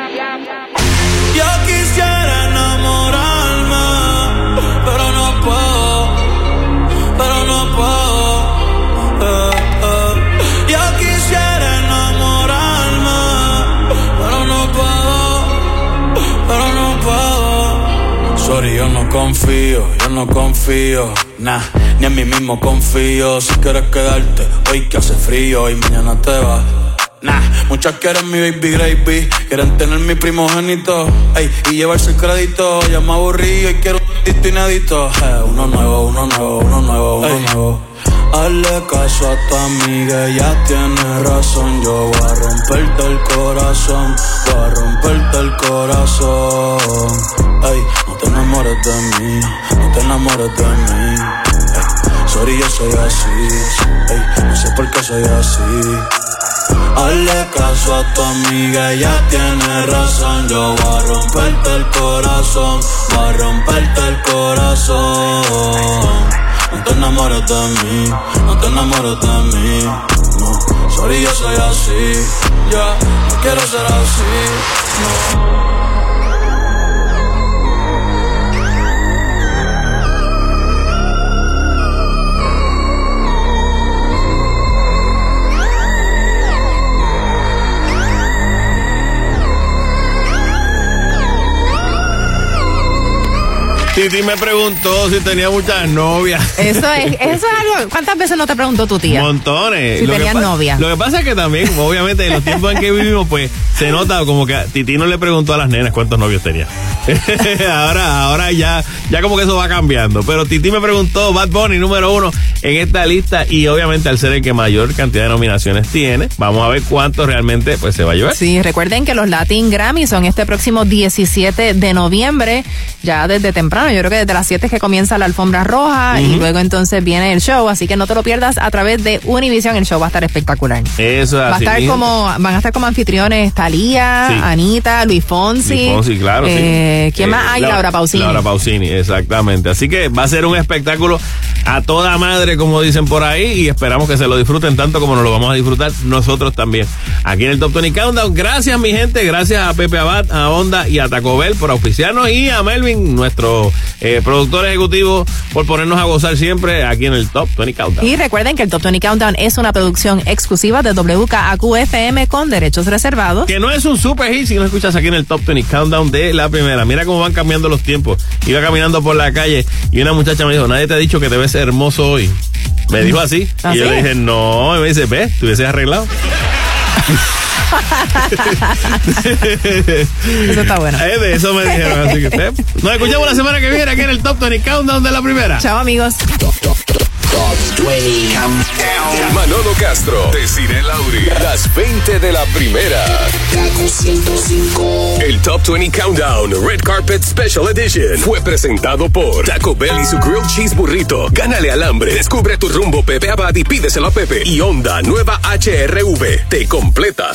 yo no confío, yo no confío. Nah, ni en mí mismo confío. Si quieres quedarte, hoy que hace frío y mañana te vas. Nah, muchas quieren mi baby gravy, quieren tener mi primogénito, ey, y llevarse el crédito. Ya me aburrí y quiero un disco inédito. Eh, uno nuevo, uno nuevo, uno nuevo, uno nuevo. Hazle caso a tu amiga, ella tiene razón. Yo voy a romperte el corazón, voy a romperte el corazón. Ey, te enamores de mí, no te enamores de mí. Ey, sorry, yo soy así, no sé por qué soy así. Hazle caso a tu amiga, ella tiene razón. Yo voy a romperte el corazón, voy a romperte el corazón. No te enamores de mí, no te enamores de mí. No, sorry, yo soy así. Ya, no quiero ser así. No. Titi me preguntó si tenía muchas novias. Eso es, eso es algo. ¿Cuántas veces no te preguntó tu tía? Montones. Si tenías pa- novia. Lo que pasa es que también, obviamente, en los tiempos en que vivimos, pues se nota como que a Titi no le preguntó a las nenas cuántos novios tenía. ahora, ahora ya, ya como que eso va cambiando. Pero Titi me preguntó, Bad Bunny número uno en esta lista y obviamente al ser el que mayor cantidad de nominaciones tiene, vamos a ver cuánto realmente pues se va a llevar. Sí, recuerden que los Latin Grammy son este próximo 17 de noviembre, ya desde temprano, yo creo que desde las 7 es que comienza la alfombra roja y luego entonces viene el show, así que no te lo pierdas a través de Univision, el show va a estar espectacular. Eso es Va a estar mismo. como, van a estar como anfitriones Talía, Sí. Anita, Luis Fonsi. Luis Fonsi, claro, eh, sí. ¿Quién Eh, más hay? Laura Pausini. Laura Pausini, exactamente. Así que va a ser un espectáculo a toda madre, como dicen por ahí, y esperamos que se lo disfruten tanto como nos lo vamos a disfrutar nosotros también. Aquí en el Top 20 Countdown. Gracias, mi gente. Gracias a Pepe Abad, a Onda y a Taco Bell por auspiciarnos y a Melvin, nuestro eh, productor ejecutivo, por ponernos a gozar siempre aquí en el Top 20 Countdown. Y recuerden que el Top 20 Countdown es una producción exclusiva de WKAQ-FM con derechos reservados. Que no es un super hit si no escuchas aquí en el Top 20 Countdown de la primera. Mira cómo van cambiando los tiempos. Iba caminando por la calle y una muchacha me dijo, nadie te ha dicho que te ves hermoso hoy. Me dijo así. ¿Ah, y yo le dije, no. Y me dice, ve, te hubieses arreglado. Eso está bueno. Eh, de eso me dijeron. Así que eh, nos escuchamos la semana que viene aquí en el Top 20 Countdown de la primera. Chao, amigos. Manolo Castro, Desiree Lauri, las 20 de la primera. El Top 20 Countdown Red Carpet Special Edition fue presentado por Taco Bell y su Grilled Cheese Burrito. Gánale al hambre, descubre tu rumbo Pepe Abad y pídeselo a Pepe. Y Honda, nueva HRV, te completa.